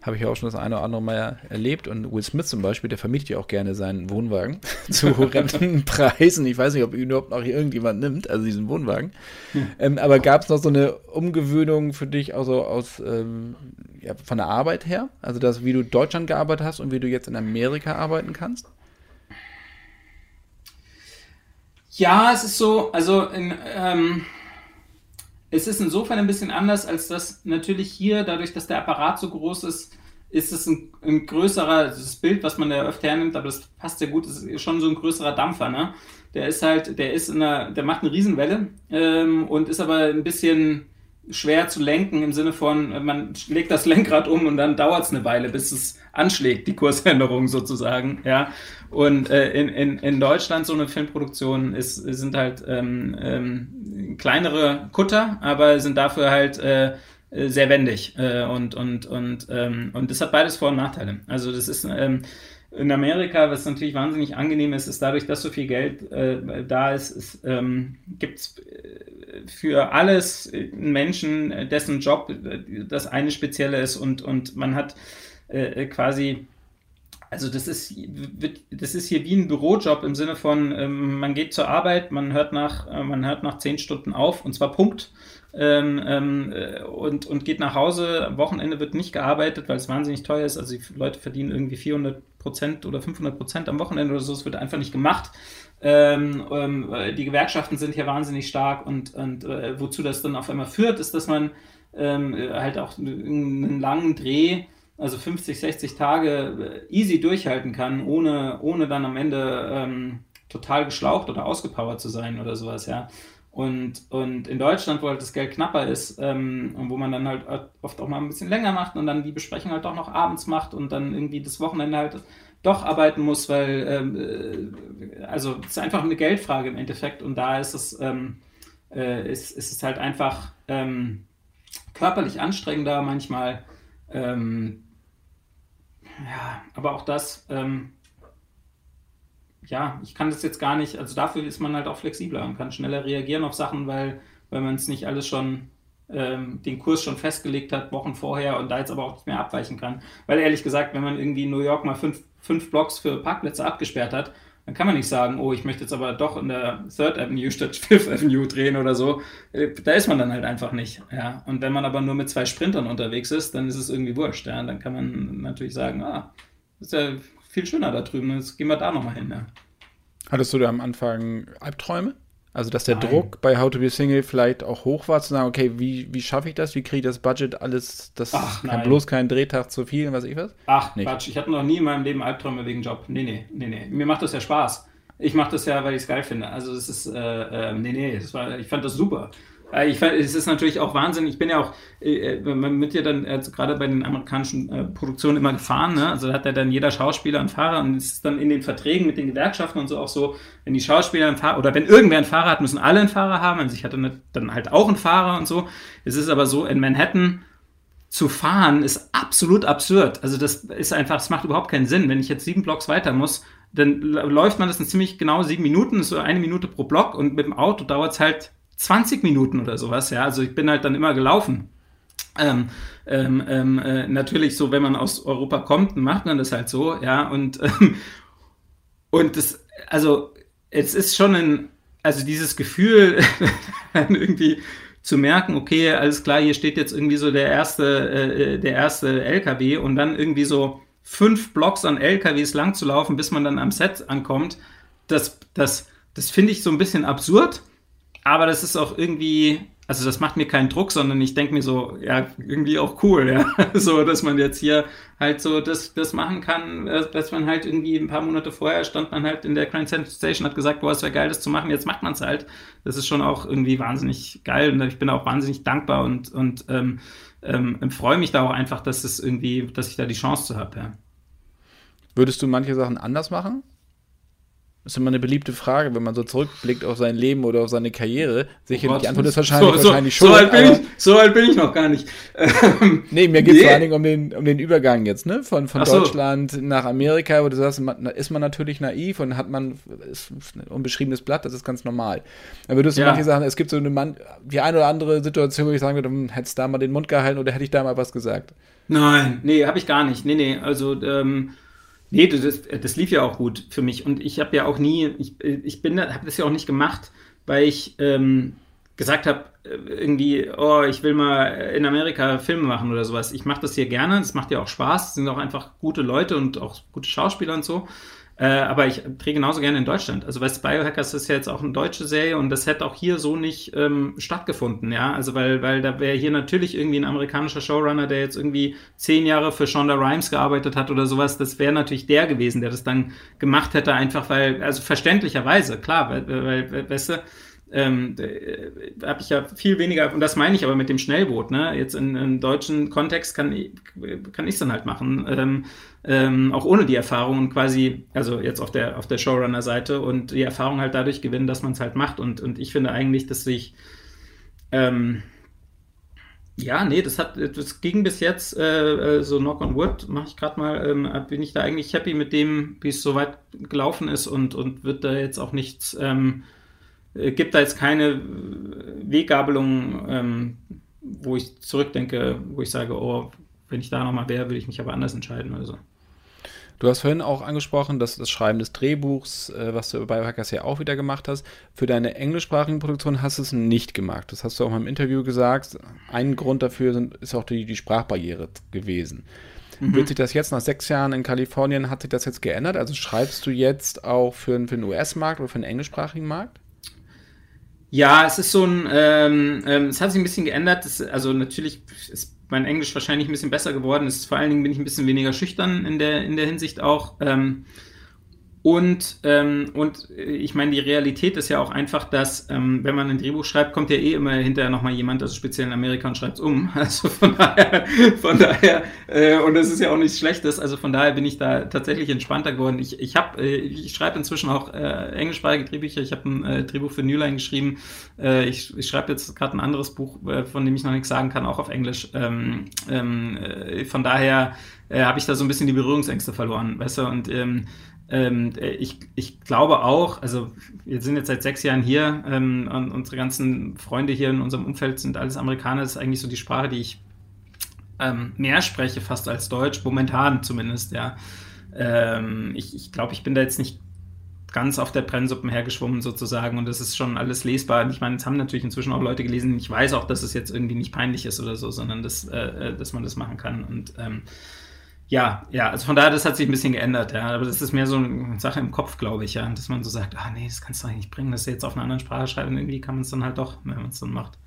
habe ich auch schon das eine oder andere Mal erlebt. Und Will Smith zum Beispiel, der vermietet ja auch gerne seinen Wohnwagen zu horrenden Preisen. Ich weiß nicht, ob ihn überhaupt noch irgendjemand nimmt, also diesen Wohnwagen. Hm. Ähm, aber gab es noch so eine Umgewöhnung für dich, also aus ähm, ja, von der Arbeit her? Also das, wie du in Deutschland gearbeitet hast und wie du jetzt in Amerika arbeiten kannst? Ja, es ist so, also in, ähm, es ist insofern ein bisschen anders, als dass natürlich hier, dadurch, dass der Apparat so groß ist, ist es ein, ein größerer, das Bild, was man da öfter hernimmt, aber das passt ja gut, ist schon so ein größerer Dampfer, ne? Der ist halt, der ist in einer, der macht eine Riesenwelle ähm, und ist aber ein bisschen schwer zu lenken im Sinne von, man legt das Lenkrad um und dann dauert es eine Weile, bis es anschlägt, die Kursänderung sozusagen, ja. Und äh, in, in, in Deutschland so eine Filmproduktion ist, sind halt ähm, ähm, kleinere Kutter, aber sind dafür halt äh, sehr wendig äh, und, und, und, ähm, und das hat beides Vor- und Nachteile. Also das ist ähm, in Amerika, was natürlich wahnsinnig angenehm ist, ist dadurch, dass so viel Geld äh, da ist, ist ähm, gibt es äh, für alles einen Menschen, dessen Job äh, das eine spezielle ist und, und man hat äh, quasi also das ist, das ist hier wie ein Bürojob im Sinne von, ähm, man geht zur Arbeit, man hört nach, äh, man hört nach zehn Stunden auf und zwar Punkt. Ähm, ähm, äh, und, und geht nach Hause. Am Wochenende wird nicht gearbeitet, weil es wahnsinnig teuer ist. Also die Leute verdienen irgendwie 400 Prozent oder 500 Prozent am Wochenende oder so. Es wird einfach nicht gemacht. Ähm, ähm, die Gewerkschaften sind hier wahnsinnig stark und, und äh, wozu das dann auf einmal führt, ist, dass man ähm, halt auch einen langen Dreh also 50, 60 Tage äh, easy durchhalten kann, ohne, ohne dann am Ende ähm, total geschlaucht oder ausgepowert zu sein oder sowas, ja. Und, und in Deutschland, wo halt das Geld knapper ist ähm, und wo man dann halt oft auch mal ein bisschen länger macht und dann die Besprechung halt auch noch abends macht und dann irgendwie das Wochenende halt doch arbeiten muss, weil ähm, äh, also es ist einfach eine Geldfrage im Endeffekt und da ist es, ähm, äh, ist, ist es halt einfach ähm, körperlich anstrengender manchmal. Ähm, ja, aber auch das, ähm, ja, ich kann das jetzt gar nicht, also dafür ist man halt auch flexibler und kann schneller reagieren auf Sachen, weil, weil man es nicht alles schon ähm, den Kurs schon festgelegt hat, Wochen vorher und da jetzt aber auch nicht mehr abweichen kann. Weil ehrlich gesagt, wenn man irgendwie in New York mal fünf, fünf Blocks für Parkplätze abgesperrt hat, dann kann man nicht sagen, oh, ich möchte jetzt aber doch in der Third Avenue statt Fifth Avenue drehen oder so. Äh, da ist man dann halt einfach nicht. Ja. Und wenn man aber nur mit zwei Sprintern unterwegs ist, dann ist es irgendwie wurscht. Ja. Dann kann man natürlich sagen, ah, ist ja viel schöner da drüben, jetzt gehen wir da nochmal hin. Ja. Hattest du da am Anfang Albträume? Also, dass der Nein. Druck bei How to Be Single vielleicht auch hoch war, zu sagen, okay, wie, wie schaffe ich das? Wie kriege ich das Budget alles? Das Ach, kann bloß kein Drehtag zu viel, was ich was? Ach, Nicht. Quatsch. Ich hatte noch nie in meinem Leben Albträume wegen Job. Nee, nee, nee, nee. Mir macht das ja Spaß. Ich mache das ja, weil ich es geil finde. Also, es ist, äh, äh, nee, nee, das war, ich fand das super. Äh, ich fand, es ist natürlich auch Wahnsinn. Ich bin ja auch äh, äh mit dir dann also gerade bei den amerikanischen äh, Produktionen immer gefahren. Ne? Also da hat ja dann jeder Schauspieler einen Fahrer und es ist dann in den Verträgen mit den Gewerkschaften und so auch so, wenn die Schauspieler einen Fahrer oder wenn irgendwer einen Fahrer hat, müssen alle einen Fahrer haben. Also ich hatte dann halt auch einen Fahrer und so. Es ist aber so in Manhattan zu fahren ist absolut absurd. Also das ist einfach, es macht überhaupt keinen Sinn. Wenn ich jetzt sieben Blocks weiter muss, dann läuft man das in ziemlich genau sieben Minuten, so eine Minute pro Block und mit dem Auto dauert es halt 20 Minuten oder sowas, ja. Also ich bin halt dann immer gelaufen. Ähm, ähm, ähm, äh, natürlich so, wenn man aus Europa kommt, macht man das halt so, ja. Und, ähm, und das, also es ist schon ein, also dieses Gefühl, irgendwie zu merken, okay, alles klar, hier steht jetzt irgendwie so der erste, äh, der erste LKW und dann irgendwie so fünf Blocks an LKWs lang zu laufen, bis man dann am Set ankommt, das, das, das finde ich so ein bisschen absurd aber das ist auch irgendwie, also das macht mir keinen Druck, sondern ich denke mir so, ja, irgendwie auch cool, ja. So, dass man jetzt hier halt so das, das machen kann, äh, dass man halt irgendwie ein paar Monate vorher stand man halt in der Grand Central Station, hat gesagt, boah, es wäre geil, das zu machen, jetzt macht man es halt. Das ist schon auch irgendwie wahnsinnig geil und ich bin auch wahnsinnig dankbar und, und ähm, ähm, freue mich da auch einfach, dass es irgendwie, dass ich da die Chance zu habe, ja. Würdest du manche Sachen anders machen? Das ist immer eine beliebte Frage, wenn man so zurückblickt auf sein Leben oder auf seine Karriere. Sicher, oh die Antwort ist wahrscheinlich, so, wahrscheinlich so, schon. So alt, bin ich, so alt bin ich noch gar nicht. nee, mir geht es nee. vor allen Dingen um den, um den Übergang jetzt, ne? Von, von Deutschland so. nach Amerika, wo du sagst, ist man natürlich naiv und hat man ist ein unbeschriebenes Blatt, das ist ganz normal. Aber würdest du ja. manche sagen, es gibt so eine Mann, die eine oder andere Situation, wo ich sagen würde, hm, hättest du da mal den Mund gehalten oder hätte ich da mal was gesagt? Nein, nee, habe ich gar nicht. Nee, nee, also, ähm, Nee, das, das lief ja auch gut für mich. Und ich habe ja auch nie, ich, ich bin, habe das ja auch nicht gemacht, weil ich ähm, gesagt habe, äh, irgendwie, oh, ich will mal in Amerika Filme machen oder sowas. Ich mache das hier gerne, es macht ja auch Spaß, es sind auch einfach gute Leute und auch gute Schauspieler und so. Äh, aber ich drehe genauso gerne in Deutschland. Also weißt Biohackers ist ja jetzt auch eine deutsche Serie und das hätte auch hier so nicht ähm, stattgefunden, ja. Also weil, weil da wäre hier natürlich irgendwie ein amerikanischer Showrunner, der jetzt irgendwie zehn Jahre für Shonda Rhimes gearbeitet hat oder sowas, das wäre natürlich der gewesen, der das dann gemacht hätte, einfach weil, also verständlicherweise, klar, weil, weil weißt du, ähm, äh, habe ich ja viel weniger, und das meine ich aber mit dem Schnellboot, ne? Jetzt in, im deutschen Kontext kann, kann ich es dann halt machen, ähm, ähm, auch ohne die Erfahrung und quasi, also jetzt auf der, auf der Showrunner-Seite und die Erfahrung halt dadurch gewinnen, dass man es halt macht. Und, und ich finde eigentlich, dass sich, ähm, ja, nee, das hat, das ging bis jetzt, äh, äh so Knock on Wood, mache ich gerade mal, ähm, bin ich da eigentlich happy mit dem, wie es soweit gelaufen ist und, und wird da jetzt auch nichts, ähm, äh, gibt da jetzt keine Weggabelung, ähm, wo ich zurückdenke, wo ich sage, oh, wenn ich da nochmal wäre, würde ich mich aber anders entscheiden oder so. Du hast vorhin auch angesprochen, dass das Schreiben des Drehbuchs, äh, was du bei Biohackers ja auch wieder gemacht hast, für deine englischsprachigen Produktionen hast du es nicht gemacht. Das hast du auch mal im Interview gesagt. Ein Grund dafür sind, ist auch die, die Sprachbarriere gewesen. Mhm. Wird sich das jetzt nach sechs Jahren in Kalifornien, hat sich das jetzt geändert? Also schreibst du jetzt auch für, für den US-Markt oder für den englischsprachigen Markt? Ja, es ist so ein, ähm, ähm, es hat sich ein bisschen geändert. Das, also natürlich ist mein Englisch wahrscheinlich ein bisschen besser geworden. Es ist, vor allen Dingen bin ich ein bisschen weniger schüchtern in der, in der Hinsicht auch. Ähm, und, ähm, und äh, ich meine, die Realität ist ja auch einfach, dass, ähm, wenn man ein Drehbuch schreibt, kommt ja eh immer hinterher nochmal jemand, also speziell in Amerika, und schreibt es um. Also von daher, von daher, äh, und das ist ja auch nichts Schlechtes, also von daher bin ich da tatsächlich entspannter geworden. Ich, ich, hab, äh, ich schreibe inzwischen auch äh, englischsprachige Drehbücher. Ich habe ein äh, Drehbuch für Newline geschrieben. Äh, ich ich schreibe jetzt gerade ein anderes Buch, äh, von dem ich noch nichts sagen kann, auch auf Englisch. Ähm, ähm, äh, von daher, äh, habe ich da so ein bisschen die Berührungsängste verloren, weißt du? Und ähm, ähm, ich, ich glaube auch, also wir sind jetzt seit sechs Jahren hier ähm, und unsere ganzen Freunde hier in unserem Umfeld sind alles Amerikaner. Das ist eigentlich so die Sprache, die ich ähm, mehr spreche, fast als Deutsch, momentan zumindest, ja. Ähm, ich, ich glaube, ich bin da jetzt nicht ganz auf der Brennsuppen hergeschwommen sozusagen und das ist schon alles lesbar. Ich meine, es haben natürlich inzwischen auch Leute gelesen. Ich weiß auch, dass es jetzt irgendwie nicht peinlich ist oder so, sondern dass, äh, äh dass man das machen kann und ähm, ja, ja, also von daher, das hat sich ein bisschen geändert, ja. Aber das ist mehr so eine Sache im Kopf, glaube ich, ja. Dass man so sagt, ah nee, das kannst du eigentlich nicht bringen, dass du jetzt auf einer anderen Sprache schreibst und irgendwie kann man es dann halt doch, wenn man es dann macht.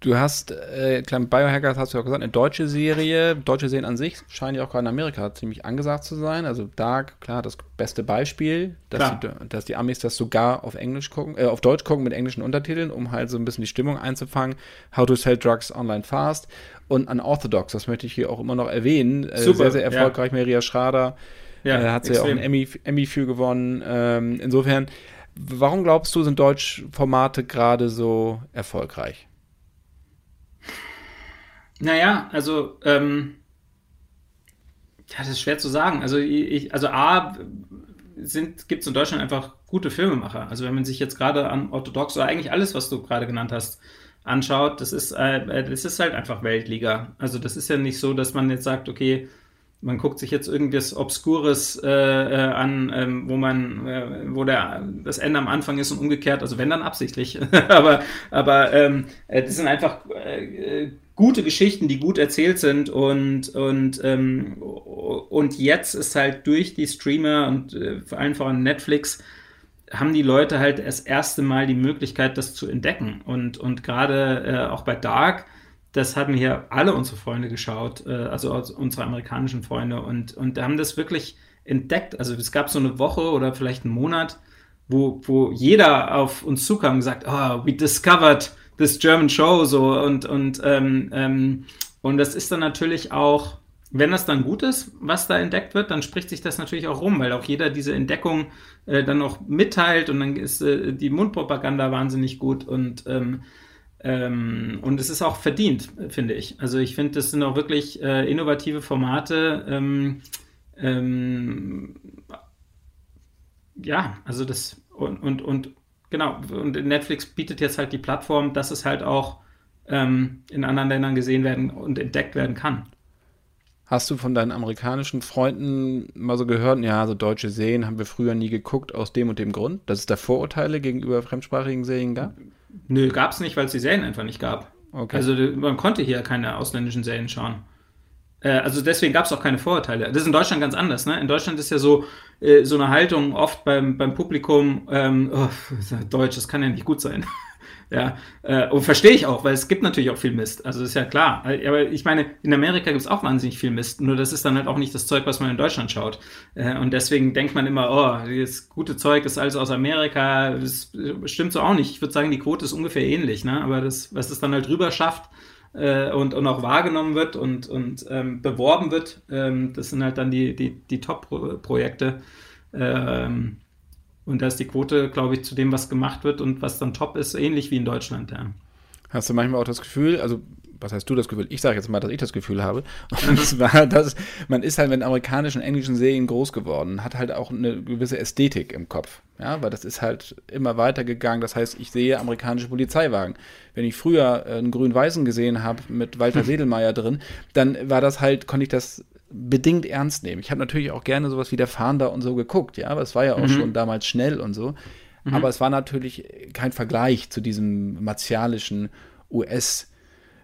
Du hast, äh, klar, Biohackers hast du ja gesagt, eine deutsche Serie. Deutsche Serien an sich scheinen ja auch gerade in Amerika ziemlich angesagt zu sein. Also Dark, klar, das beste Beispiel, dass, die, dass die Amis das sogar auf Englisch gucken, äh, auf Deutsch gucken mit englischen Untertiteln, um halt so ein bisschen die Stimmung einzufangen. How to Sell Drugs Online Fast und Unorthodox, das möchte ich hier auch immer noch erwähnen. Äh, Super, sehr, sehr erfolgreich. Ja. Maria Schrader ja, äh, hat sie ja auch einen Emmy, Emmy für gewonnen. Ähm, insofern, warum glaubst du, sind Deutschformate gerade so erfolgreich? Naja, also, ähm, ja, das ist schwer zu sagen. Also, ich, also A, gibt es in Deutschland einfach gute Filmemacher. Also, wenn man sich jetzt gerade an Orthodox oder eigentlich alles, was du gerade genannt hast, anschaut, das ist, äh, das ist halt einfach Weltliga. Also, das ist ja nicht so, dass man jetzt sagt, okay, man guckt sich jetzt irgendwas Obskures äh, äh, an, ähm, wo man, äh, wo der, das Ende am Anfang ist und umgekehrt, also wenn dann absichtlich. aber aber ähm, äh, das sind einfach äh, gute Geschichten, die gut erzählt sind und, und, ähm, und jetzt ist halt durch die Streamer und äh, vor allem voran Netflix haben die Leute halt das erste Mal die Möglichkeit, das zu entdecken. Und, und gerade äh, auch bei Dark, das haben hier alle unsere Freunde geschaut, äh, also unsere amerikanischen Freunde, und, und haben das wirklich entdeckt. Also es gab so eine Woche oder vielleicht einen Monat, wo, wo jeder auf uns zukam und gesagt, oh, we discovered this German Show so und und ähm, ähm, und das ist dann natürlich auch, wenn das dann gut ist, was da entdeckt wird, dann spricht sich das natürlich auch rum, weil auch jeder diese Entdeckung äh, dann auch mitteilt und dann ist äh, die Mundpropaganda wahnsinnig gut und ähm, ähm, und es ist auch verdient, finde ich. Also ich finde, das sind auch wirklich äh, innovative Formate. Ähm, ähm, ja, also das und, und, und Genau, und Netflix bietet jetzt halt die Plattform, dass es halt auch ähm, in anderen Ländern gesehen werden und entdeckt werden kann. Hast du von deinen amerikanischen Freunden mal so gehört, ja, so deutsche Serien haben wir früher nie geguckt, aus dem und dem Grund, dass es da Vorurteile gegenüber fremdsprachigen Serien gab? Nö, gab es nicht, weil es die Serien einfach nicht gab. Okay. Also man konnte hier keine ausländischen Serien schauen. Äh, also deswegen gab es auch keine Vorurteile. Das ist in Deutschland ganz anders. Ne? In Deutschland ist ja so, äh, so eine Haltung oft beim, beim Publikum, ähm, oh, Deutsch, das kann ja nicht gut sein. Ja, äh, und verstehe ich auch, weil es gibt natürlich auch viel Mist. Also ist ja klar. Aber ich meine, in Amerika gibt es auch wahnsinnig viel Mist. Nur das ist dann halt auch nicht das Zeug, was man in Deutschland schaut. Äh, und deswegen denkt man immer, oh, das gute Zeug ist alles aus Amerika. Das stimmt so auch nicht. Ich würde sagen, die Quote ist ungefähr ähnlich. Ne? Aber das, was es dann halt rüber schafft, äh, und, und auch wahrgenommen wird und, und ähm, beworben wird. Ähm, das sind halt dann die, die, die Top-Projekte. Ähm, und da ist die Quote, glaube ich, zu dem, was gemacht wird und was dann top ist, ähnlich wie in Deutschland. Ja. Hast du manchmal auch das Gefühl, also was heißt du das Gefühl? Ich sage jetzt mal, dass ich das Gefühl habe. Und das war, dass man ist halt mit amerikanischen, englischen Serien groß geworden, hat halt auch eine gewisse Ästhetik im Kopf. Ja, weil das ist halt immer weitergegangen. Das heißt, ich sehe amerikanische Polizeiwagen. Wenn ich früher einen grün-weißen gesehen habe mit Walter Sedelmeier drin, dann war das halt, konnte ich das bedingt ernst nehmen. Ich habe natürlich auch gerne sowas wie der Fahnder und so geguckt, ja, aber es war ja auch mhm. schon damals schnell und so. Mhm. Aber es war natürlich kein Vergleich zu diesem martialischen US-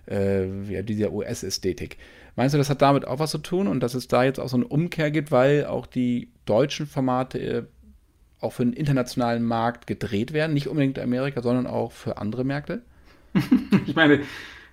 äh, ja, dieser US-Ästhetik. Meinst du, das hat damit auch was zu tun und dass es da jetzt auch so eine Umkehr gibt, weil auch die deutschen Formate äh, auch für den internationalen Markt gedreht werden? Nicht unbedingt Amerika, sondern auch für andere Märkte? ich meine,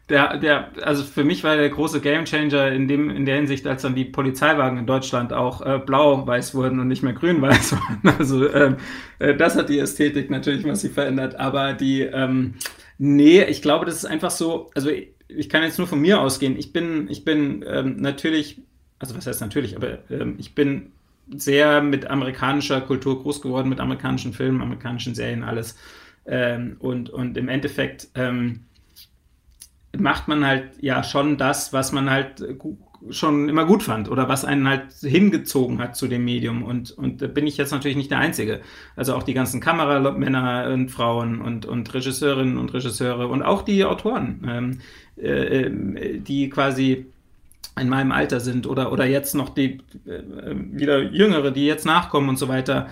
der, der, also für mich war der große Gamechanger in dem, in der Hinsicht, als dann die Polizeiwagen in Deutschland auch äh, blau-weiß wurden und nicht mehr grün-weiß wurden. Also ähm, äh, das hat die Ästhetik natürlich massiv verändert. Aber die, ähm, nee, ich glaube, das ist einfach so, also ich kann jetzt nur von mir ausgehen. Ich bin, ich bin ähm, natürlich, also was heißt natürlich, aber ähm, ich bin sehr mit amerikanischer Kultur groß geworden, mit amerikanischen Filmen, amerikanischen Serien, alles. Ähm, und, und im Endeffekt ähm, macht man halt ja schon das, was man halt schon immer gut fand oder was einen halt hingezogen hat zu dem Medium. Und, und da bin ich jetzt natürlich nicht der Einzige. Also auch die ganzen Kameramänner und Frauen und, und Regisseurinnen und Regisseure und auch die Autoren, ähm, äh, äh die quasi in meinem Alter sind oder, oder jetzt noch die äh, wieder Jüngere, die jetzt nachkommen und so weiter,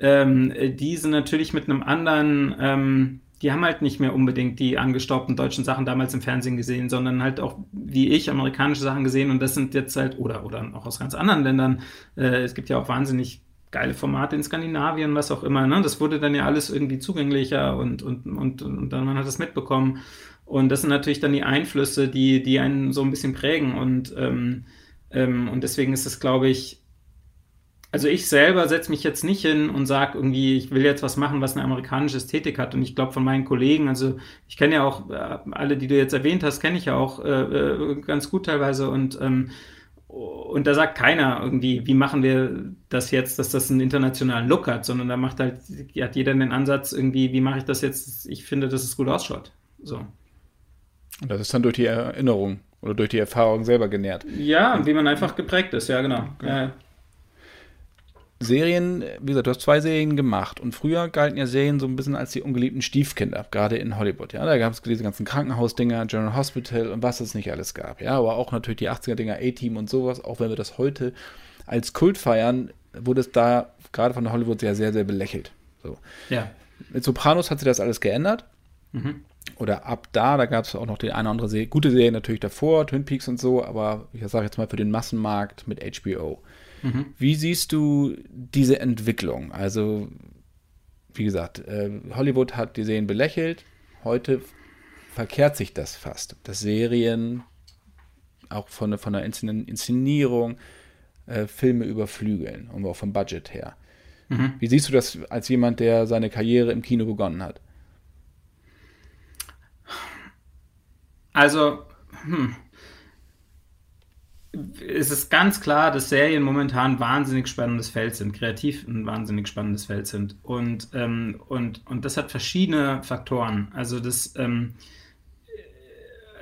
ähm, die sind natürlich mit einem anderen, ähm, die haben halt nicht mehr unbedingt die angestaubten deutschen Sachen damals im Fernsehen gesehen, sondern halt auch, wie ich, amerikanische Sachen gesehen und das sind jetzt halt, oder, oder auch aus ganz anderen Ländern. Äh, es gibt ja auch wahnsinnig geile Formate in Skandinavien, was auch immer. Ne? Das wurde dann ja alles irgendwie zugänglicher und, und, und, und dann man hat das mitbekommen. Und das sind natürlich dann die Einflüsse, die, die einen so ein bisschen prägen. Und, ähm, ähm, und deswegen ist es, glaube ich, also ich selber setze mich jetzt nicht hin und sage irgendwie, ich will jetzt was machen, was eine amerikanische Ästhetik hat. Und ich glaube von meinen Kollegen, also ich kenne ja auch äh, alle, die du jetzt erwähnt hast, kenne ich ja auch äh, äh, ganz gut teilweise. Und, ähm, und da sagt keiner irgendwie, wie machen wir das jetzt, dass das einen internationalen Look hat, sondern da macht halt, hat jeder den Ansatz irgendwie, wie mache ich das jetzt, ich finde, dass es gut ausschaut. So. Und das ist dann durch die Erinnerung oder durch die Erfahrung selber genährt. Ja, wie man einfach geprägt ist, ja, genau. Okay. Ja. Serien, wie gesagt, du hast zwei Serien gemacht und früher galten ja Serien so ein bisschen als die ungeliebten Stiefkinder, gerade in Hollywood. Ja, da gab es diese ganzen Krankenhausdinger, General Hospital und was es nicht alles gab. Ja, aber auch natürlich die 80er-Dinger, A-Team und sowas, auch wenn wir das heute als Kult feiern, wurde es da gerade von Hollywood sehr, sehr, sehr belächelt. So. Ja. Mit Sopranos hat sich das alles geändert. Mhm oder ab da, da gab es auch noch die eine oder andere Serie, gute Serie natürlich davor, Twin Peaks und so, aber ich sage jetzt mal für den Massenmarkt mit HBO. Mhm. Wie siehst du diese Entwicklung? Also, wie gesagt, äh, Hollywood hat die Serien belächelt, heute verkehrt sich das fast, dass Serien auch von, von der Inszenierung äh, Filme überflügeln und auch vom Budget her. Mhm. Wie siehst du das als jemand, der seine Karriere im Kino begonnen hat? Also, hm, es ist ganz klar, dass Serien momentan ein wahnsinnig spannendes Feld sind, kreativ ein wahnsinnig spannendes Feld sind. Und, ähm, und, und das hat verschiedene Faktoren. Also das, ähm,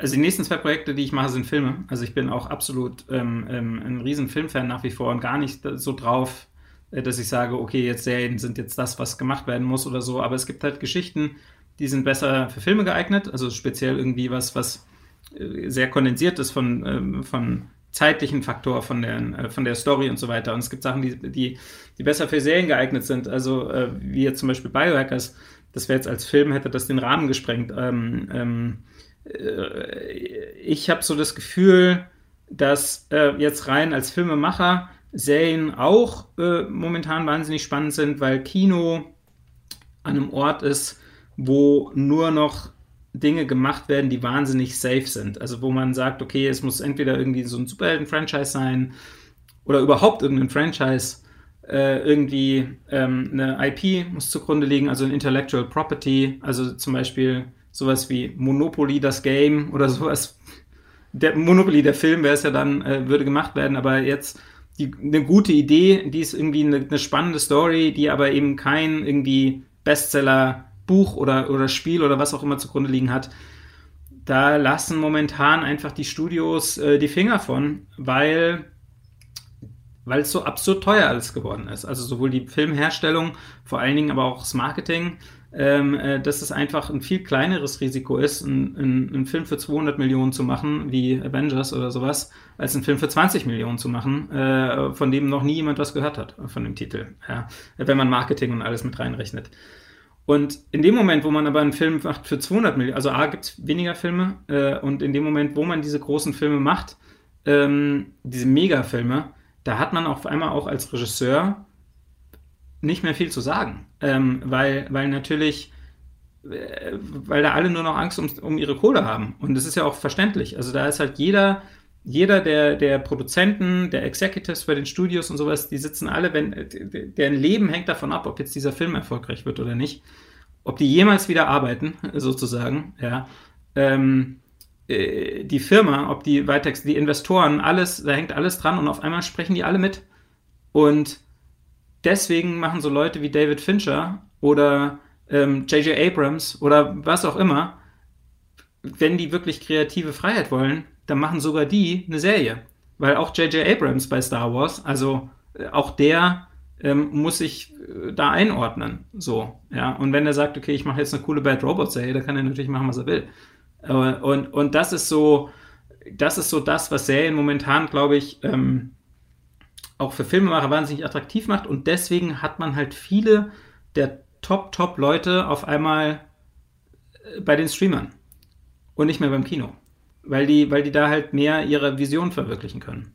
also die nächsten zwei Projekte, die ich mache, sind Filme. Also ich bin auch absolut ähm, ähm ein riesen Filmfan nach wie vor und gar nicht so drauf, äh, dass ich sage, okay, jetzt Serien sind jetzt das, was gemacht werden muss oder so. Aber es gibt halt Geschichten, die sind besser für Filme geeignet, also speziell irgendwie was, was äh, sehr kondensiert ist von, ähm, von zeitlichen Faktor, von der, äh, von der Story und so weiter. Und es gibt Sachen, die, die, die besser für Serien geeignet sind, also äh, wie jetzt zum Beispiel Biohackers, das wäre jetzt als Film, hätte das den Rahmen gesprengt. Ähm, ähm, ich habe so das Gefühl, dass jetzt rein als Filmemacher Serien auch momentan wahnsinnig spannend sind, weil Kino an einem Ort ist, wo nur noch Dinge gemacht werden, die wahnsinnig safe sind. Also wo man sagt, okay, es muss entweder irgendwie so ein Superhelden-Franchise sein oder überhaupt irgendein Franchise. Äh, irgendwie ähm, eine IP muss zugrunde liegen, also ein Intellectual Property, also zum Beispiel sowas wie Monopoly, das Game oder sowas. Der Monopoly, der Film wäre es ja dann, äh, würde gemacht werden, aber jetzt die, eine gute Idee, die ist irgendwie eine, eine spannende Story, die aber eben kein irgendwie Bestseller Buch oder, oder Spiel oder was auch immer zugrunde liegen hat, da lassen momentan einfach die Studios äh, die Finger von, weil weil es so absurd teuer alles geworden ist. Also sowohl die Filmherstellung, vor allen Dingen aber auch das Marketing, ähm, äh, dass es einfach ein viel kleineres Risiko ist, einen Film für 200 Millionen zu machen, wie Avengers oder sowas, als einen Film für 20 Millionen zu machen, äh, von dem noch nie jemand was gehört hat, von dem Titel. Ja, wenn man Marketing und alles mit reinrechnet. Und in dem Moment, wo man aber einen Film macht für 200 Millionen, also A, gibt es weniger Filme, äh, und in dem Moment, wo man diese großen Filme macht, ähm, diese Megafilme, da hat man auf einmal auch als Regisseur nicht mehr viel zu sagen. Ähm, weil, weil natürlich, äh, weil da alle nur noch Angst um, um ihre Kohle haben. Und das ist ja auch verständlich. Also da ist halt jeder jeder der, der Produzenten, der Executives bei den Studios und sowas, die sitzen alle, wenn, deren Leben hängt davon ab, ob jetzt dieser Film erfolgreich wird oder nicht. Ob die jemals wieder arbeiten, sozusagen, ja. Ähm, äh, die Firma, ob die weiter, die Investoren, alles, da hängt alles dran und auf einmal sprechen die alle mit. Und deswegen machen so Leute wie David Fincher oder J.J. Ähm, Abrams oder was auch immer, wenn die wirklich kreative Freiheit wollen, dann machen sogar die eine Serie. weil auch J.J. Abrams bei Star Wars, also äh, auch der ähm, muss sich äh, da einordnen. So, ja. Und wenn er sagt, okay, ich mache jetzt eine coole Bad Robot Serie, dann kann er natürlich machen, was er will. Äh, und, und das ist so, das ist so das, was Serien momentan, glaube ich, ähm, auch für Filmemacher wahnsinnig attraktiv macht. Und deswegen hat man halt viele der Top-Top-Leute auf einmal äh, bei den Streamern und nicht mehr beim Kino. Weil die, weil die da halt mehr ihre Vision verwirklichen können.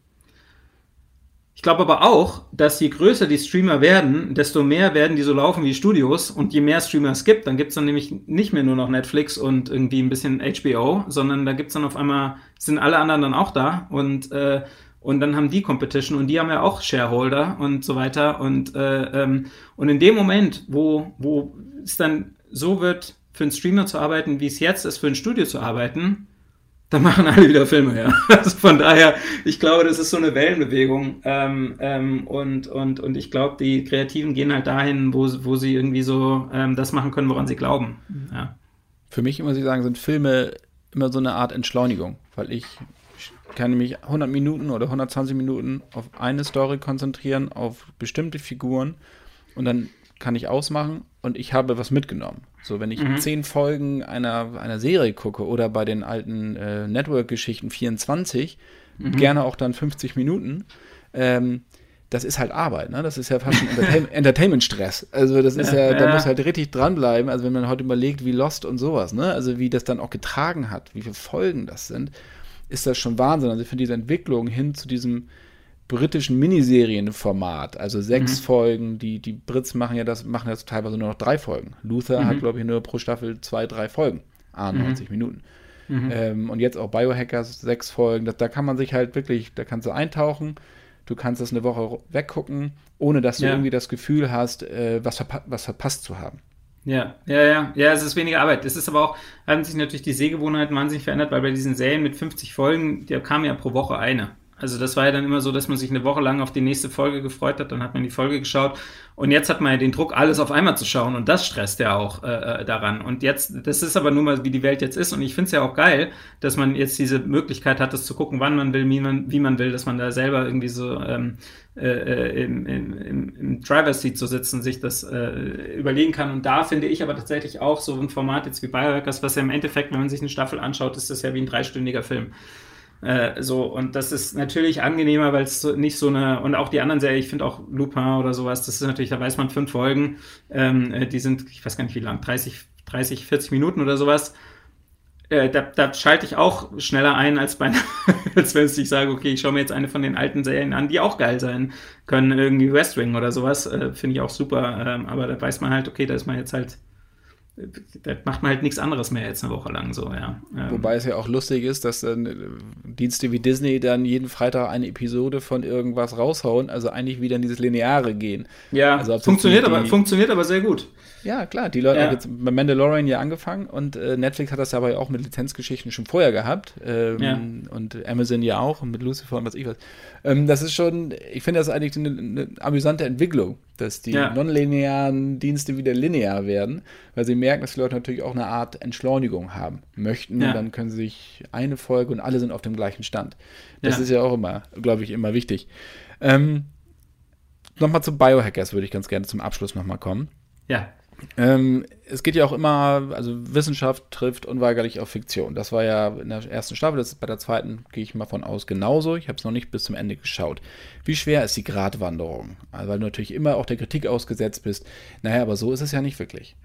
Ich glaube aber auch, dass je größer die Streamer werden, desto mehr werden die so laufen wie Studios. Und je mehr Streamer es gibt, dann gibt es dann nämlich nicht mehr nur noch Netflix und irgendwie ein bisschen HBO, sondern da gibt es dann auf einmal, sind alle anderen dann auch da. Und, äh, und dann haben die Competition und die haben ja auch Shareholder und so weiter. Und, äh, ähm, und in dem Moment, wo, wo es dann so wird, für einen Streamer zu arbeiten, wie es jetzt ist, für ein Studio zu arbeiten, dann machen alle wieder Filme, ja. Also von daher, ich glaube, das ist so eine Wellenbewegung. Ähm, ähm, und, und, und ich glaube, die Kreativen gehen halt dahin, wo, wo sie irgendwie so ähm, das machen können, woran sie glauben. Ja. Für mich, muss ich sagen, sind Filme immer so eine Art Entschleunigung, weil ich kann mich 100 Minuten oder 120 Minuten auf eine Story konzentrieren, auf bestimmte Figuren und dann kann ich ausmachen und ich habe was mitgenommen. So, wenn ich mhm. zehn Folgen einer, einer Serie gucke oder bei den alten äh, Network-Geschichten 24, mhm. gerne auch dann 50 Minuten, ähm, das ist halt Arbeit, ne? Das ist ja fast ein Entertain Entertainment-Stress. Also das ist ja, ja, da muss halt richtig dranbleiben. Also wenn man heute überlegt, wie Lost und sowas, ne? Also wie das dann auch getragen hat, wie viele Folgen das sind, ist das schon Wahnsinn. Also ich finde diese Entwicklung hin zu diesem britischen Miniserienformat, also sechs mhm. Folgen. Die, die Brits machen ja das, machen jetzt teilweise nur noch drei Folgen. Luther mhm. hat, glaube ich, nur pro Staffel zwei, drei Folgen. Ah, 90 mhm. Minuten. Mhm. Ähm, und jetzt auch Biohackers, sechs Folgen. Das, da kann man sich halt wirklich, da kannst du eintauchen, du kannst das eine Woche weggucken, ohne dass du ja. irgendwie das Gefühl hast, äh, was, verpa was verpasst zu haben. Ja, ja, ja, ja, es ist weniger Arbeit. Es ist aber auch, haben sich natürlich die Sehgewohnheiten wahnsinnig verändert, weil bei diesen Serien mit 50 Folgen, da kam ja pro Woche eine. Also das war ja dann immer so, dass man sich eine Woche lang auf die nächste Folge gefreut hat, dann hat man die Folge geschaut und jetzt hat man ja den Druck, alles auf einmal zu schauen und das stresst ja auch äh, äh daran. Und jetzt, das ist aber nur mal, wie die Welt jetzt ist und ich finde es ja auch geil, dass man jetzt diese Möglichkeit hat, das zu gucken, wann man will, wie man, wie man will, dass man da selber irgendwie so ähm, äh, äh im, im, im Driver's Seat zu sitzen, sich das äh, überlegen kann. Und da finde ich aber tatsächlich auch so ein Format jetzt wie Biohackers, was ja im Endeffekt, wenn man sich eine Staffel anschaut, ist das ja wie ein dreistündiger Film. Äh, so, und das ist natürlich angenehmer, weil es so, nicht so eine, und auch die anderen Serien, ich finde auch Lupin oder sowas, das ist natürlich, da weiß man fünf Folgen, ähm, äh, die sind, ich weiß gar nicht wie lang, 30, 30, 40 Minuten oder sowas. Äh, da, da schalte ich auch schneller ein, als, bei, als wenn ich sage, okay, ich schaue mir jetzt eine von den alten Serien an, die auch geil sein können, irgendwie West Wing oder sowas, äh, finde ich auch super. Ähm, aber da weiß man halt, okay, da ist man jetzt halt da macht man halt nichts anderes mehr jetzt eine Woche lang so, ja. Ähm. Wobei es ja auch lustig ist, dass dann äh, Dienste wie Disney dann jeden Freitag eine Episode von irgendwas raushauen, also eigentlich wieder in dieses Lineare gehen. Ja, also funktioniert, die, aber, funktioniert aber sehr gut. Ja, klar, die Leute ja. haben jetzt bei Mandalorian ja angefangen und äh, Netflix hat das aber ja auch mit Lizenzgeschichten schon vorher gehabt ähm, ja. und Amazon ja auch und mit Lucifer und was ich was. Ähm, das ist schon, ich finde das eigentlich eine, eine amüsante Entwicklung, dass die nonlinearen Dienste wieder linear werden, weil sie merken, dass die Leute natürlich auch eine Art Entschleunigung haben möchten. Ja. Dann können sie sich eine Folge und alle sind auf dem gleichen Stand. Das ja. ist ja auch immer, glaube ich, immer wichtig. Ähm, nochmal zu Biohackers würde ich ganz gerne zum Abschluss nochmal kommen. Ja. Ähm, es geht ja auch immer, also Wissenschaft trifft unweigerlich auf Fiktion. Das war ja in der ersten Staffel, das ist bei der zweiten, gehe ich mal von aus, genauso. Ich habe es noch nicht bis zum Ende geschaut. Wie schwer ist die Gratwanderung? Also, weil du natürlich immer auch der Kritik ausgesetzt bist. Naja, aber so ist es ja nicht wirklich.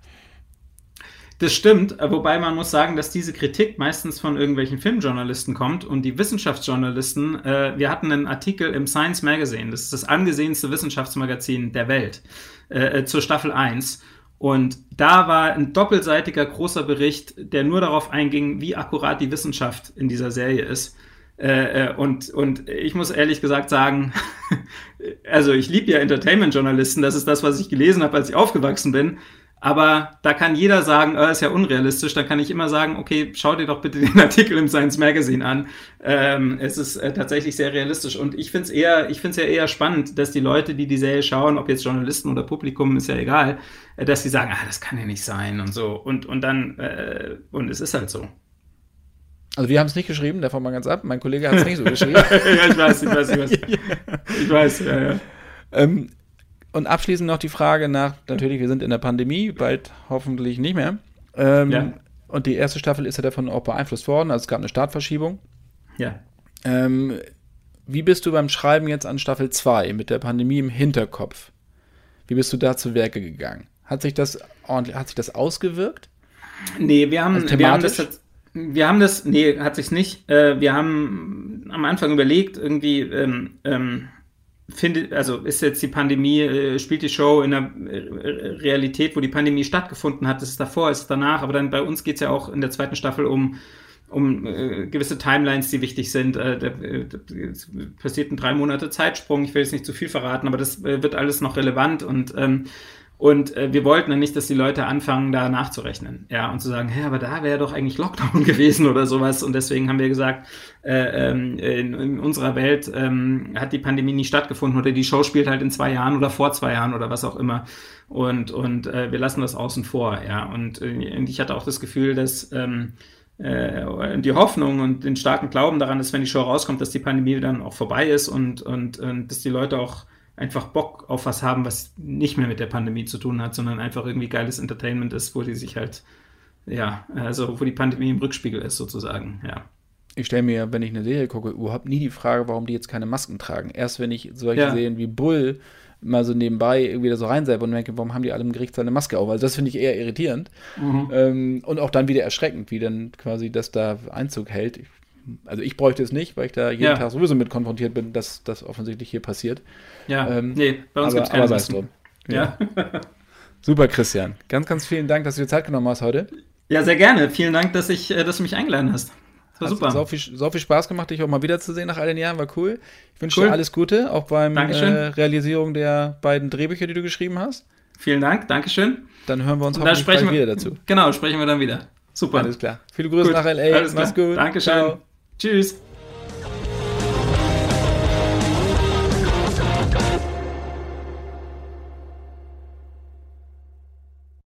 Das stimmt, wobei man muss sagen, dass diese Kritik meistens von irgendwelchen Filmjournalisten kommt und die Wissenschaftsjournalisten, äh, wir hatten einen Artikel im Science Magazine, das ist das angesehenste Wissenschaftsmagazin der Welt, äh, äh zur Staffel 1 und da war ein doppelseitiger großer Bericht, der nur darauf einging, wie akkurat die Wissenschaft in dieser Serie ist. Äh, äh und, und ich muss ehrlich gesagt sagen, also ich liebe ja Entertainment-Journalisten, das ist das, was ich gelesen habe, als ich aufgewachsen bin. Aber da kann jeder sagen, äh, ist ja unrealistisch. Dann kann ich immer sagen, okay, schau dir doch bitte den Artikel im Science Magazine an. Ähm, es ist äh, tatsächlich sehr realistisch. Und ich finde es eher, ich finde es ja eher spannend, dass die Leute, die die Serie schauen, ob jetzt Journalisten oder Publikum, ist ja egal, äh, dass sie sagen, ah, das kann ja nicht sein und so. Und, und dann, äh, und es ist halt so. Also wir haben es nicht geschrieben, davon mal ganz ab. Mein Kollege hat es nicht so geschrieben. ja, ich weiß, ich weiß, ich weiß. Ich weiß, ja, ja. Ähm, und abschließend noch die Frage nach, natürlich, wir sind in der Pandemie, bald hoffentlich nicht mehr. Ähm, ja. Und die erste Staffel ist ja davon auch beeinflusst worden, also es gab eine Startverschiebung. Ja. Ähm, wie bist du beim Schreiben jetzt an Staffel 2 mit der Pandemie im Hinterkopf? Wie bist du da zu Werke gegangen? Hat sich das ordentlich, hat sich das ausgewirkt? Nee, wir haben, also wir haben das wir haben das, nee, hat sich's nicht. Äh, wir haben am Anfang überlegt, irgendwie, ähm, ähm, findet, also ist jetzt die Pandemie, äh, spielt die Show in der äh, Realität, wo die Pandemie stattgefunden hat, ist es davor, ist es danach, aber dann bei uns geht es ja auch in der zweiten Staffel um um äh, gewisse Timelines, die wichtig sind. Äh, da, äh, passiert ein drei Monate Zeitsprung. Ich will jetzt nicht zu viel verraten, aber das äh, wird alles noch relevant und ähm, und äh, wir wollten dann nicht, dass die Leute anfangen, da nachzurechnen. Ja, und zu sagen, hä, aber da wäre doch eigentlich Lockdown gewesen oder sowas. Und deswegen haben wir gesagt, äh, ähm, in, in, unserer Welt ähm, hat die Pandemie nie stattgefunden oder die Show spielt halt in zwei Jahren oder vor zwei Jahren oder was auch immer. Und, und äh, wir lassen das außen vor, ja. Und, äh, und ich hatte auch das Gefühl, dass ähm, äh, die Hoffnung und den starken Glauben daran, dass wenn die Show rauskommt, dass die Pandemie dann auch vorbei ist und, und, und dass die Leute auch einfach Bock auf was haben, was nicht mehr mit der Pandemie zu tun hat, sondern einfach irgendwie geiles Entertainment ist, wo die sich halt, ja, also wo die Pandemie im Rückspiegel ist sozusagen, ja. Ich stelle mir, wenn ich eine Serie gucke, überhaupt nie die Frage, warum die jetzt keine Masken tragen. Erst wenn ich solche ja. Serien wie Bull mal so nebenbei irgendwie da so reinselbe und denke, warum haben die alle im Gericht seine Maske auf? Also das finde ich eher irritierend. Mhm. Ähm, und auch dann wieder erschreckend, wie dann quasi das da Einzug hält. Ich also ich bräuchte es nicht, weil ich da jeden ja. Tag sowieso mit konfrontiert bin, dass das offensichtlich hier passiert. Ja, ähm, nee, bei uns gibt es keine aber drum. Ja. ja. Super, Christian. Ganz, ganz vielen Dank, dass du dir Zeit genommen hast heute. Ja, sehr gerne. Vielen Dank, dass, ich, äh, dass du mich eingeladen hast. Das war hat super. So viel, so viel Spaß gemacht, dich auch mal wiederzusehen nach all den Jahren. War cool. Ich wünsche cool. dir alles Gute, auch beim äh, Realisierung der beiden Drehbücher, die du geschrieben hast. Vielen Dank, Dankeschön. Dann hören wir uns hoffentlich wir, wieder dazu. Genau, sprechen wir dann wieder. Super. Alles klar. Viele Grüße gut. nach L.A. Alles Mach's gut. Dankeschön. Ciao. Tschüss.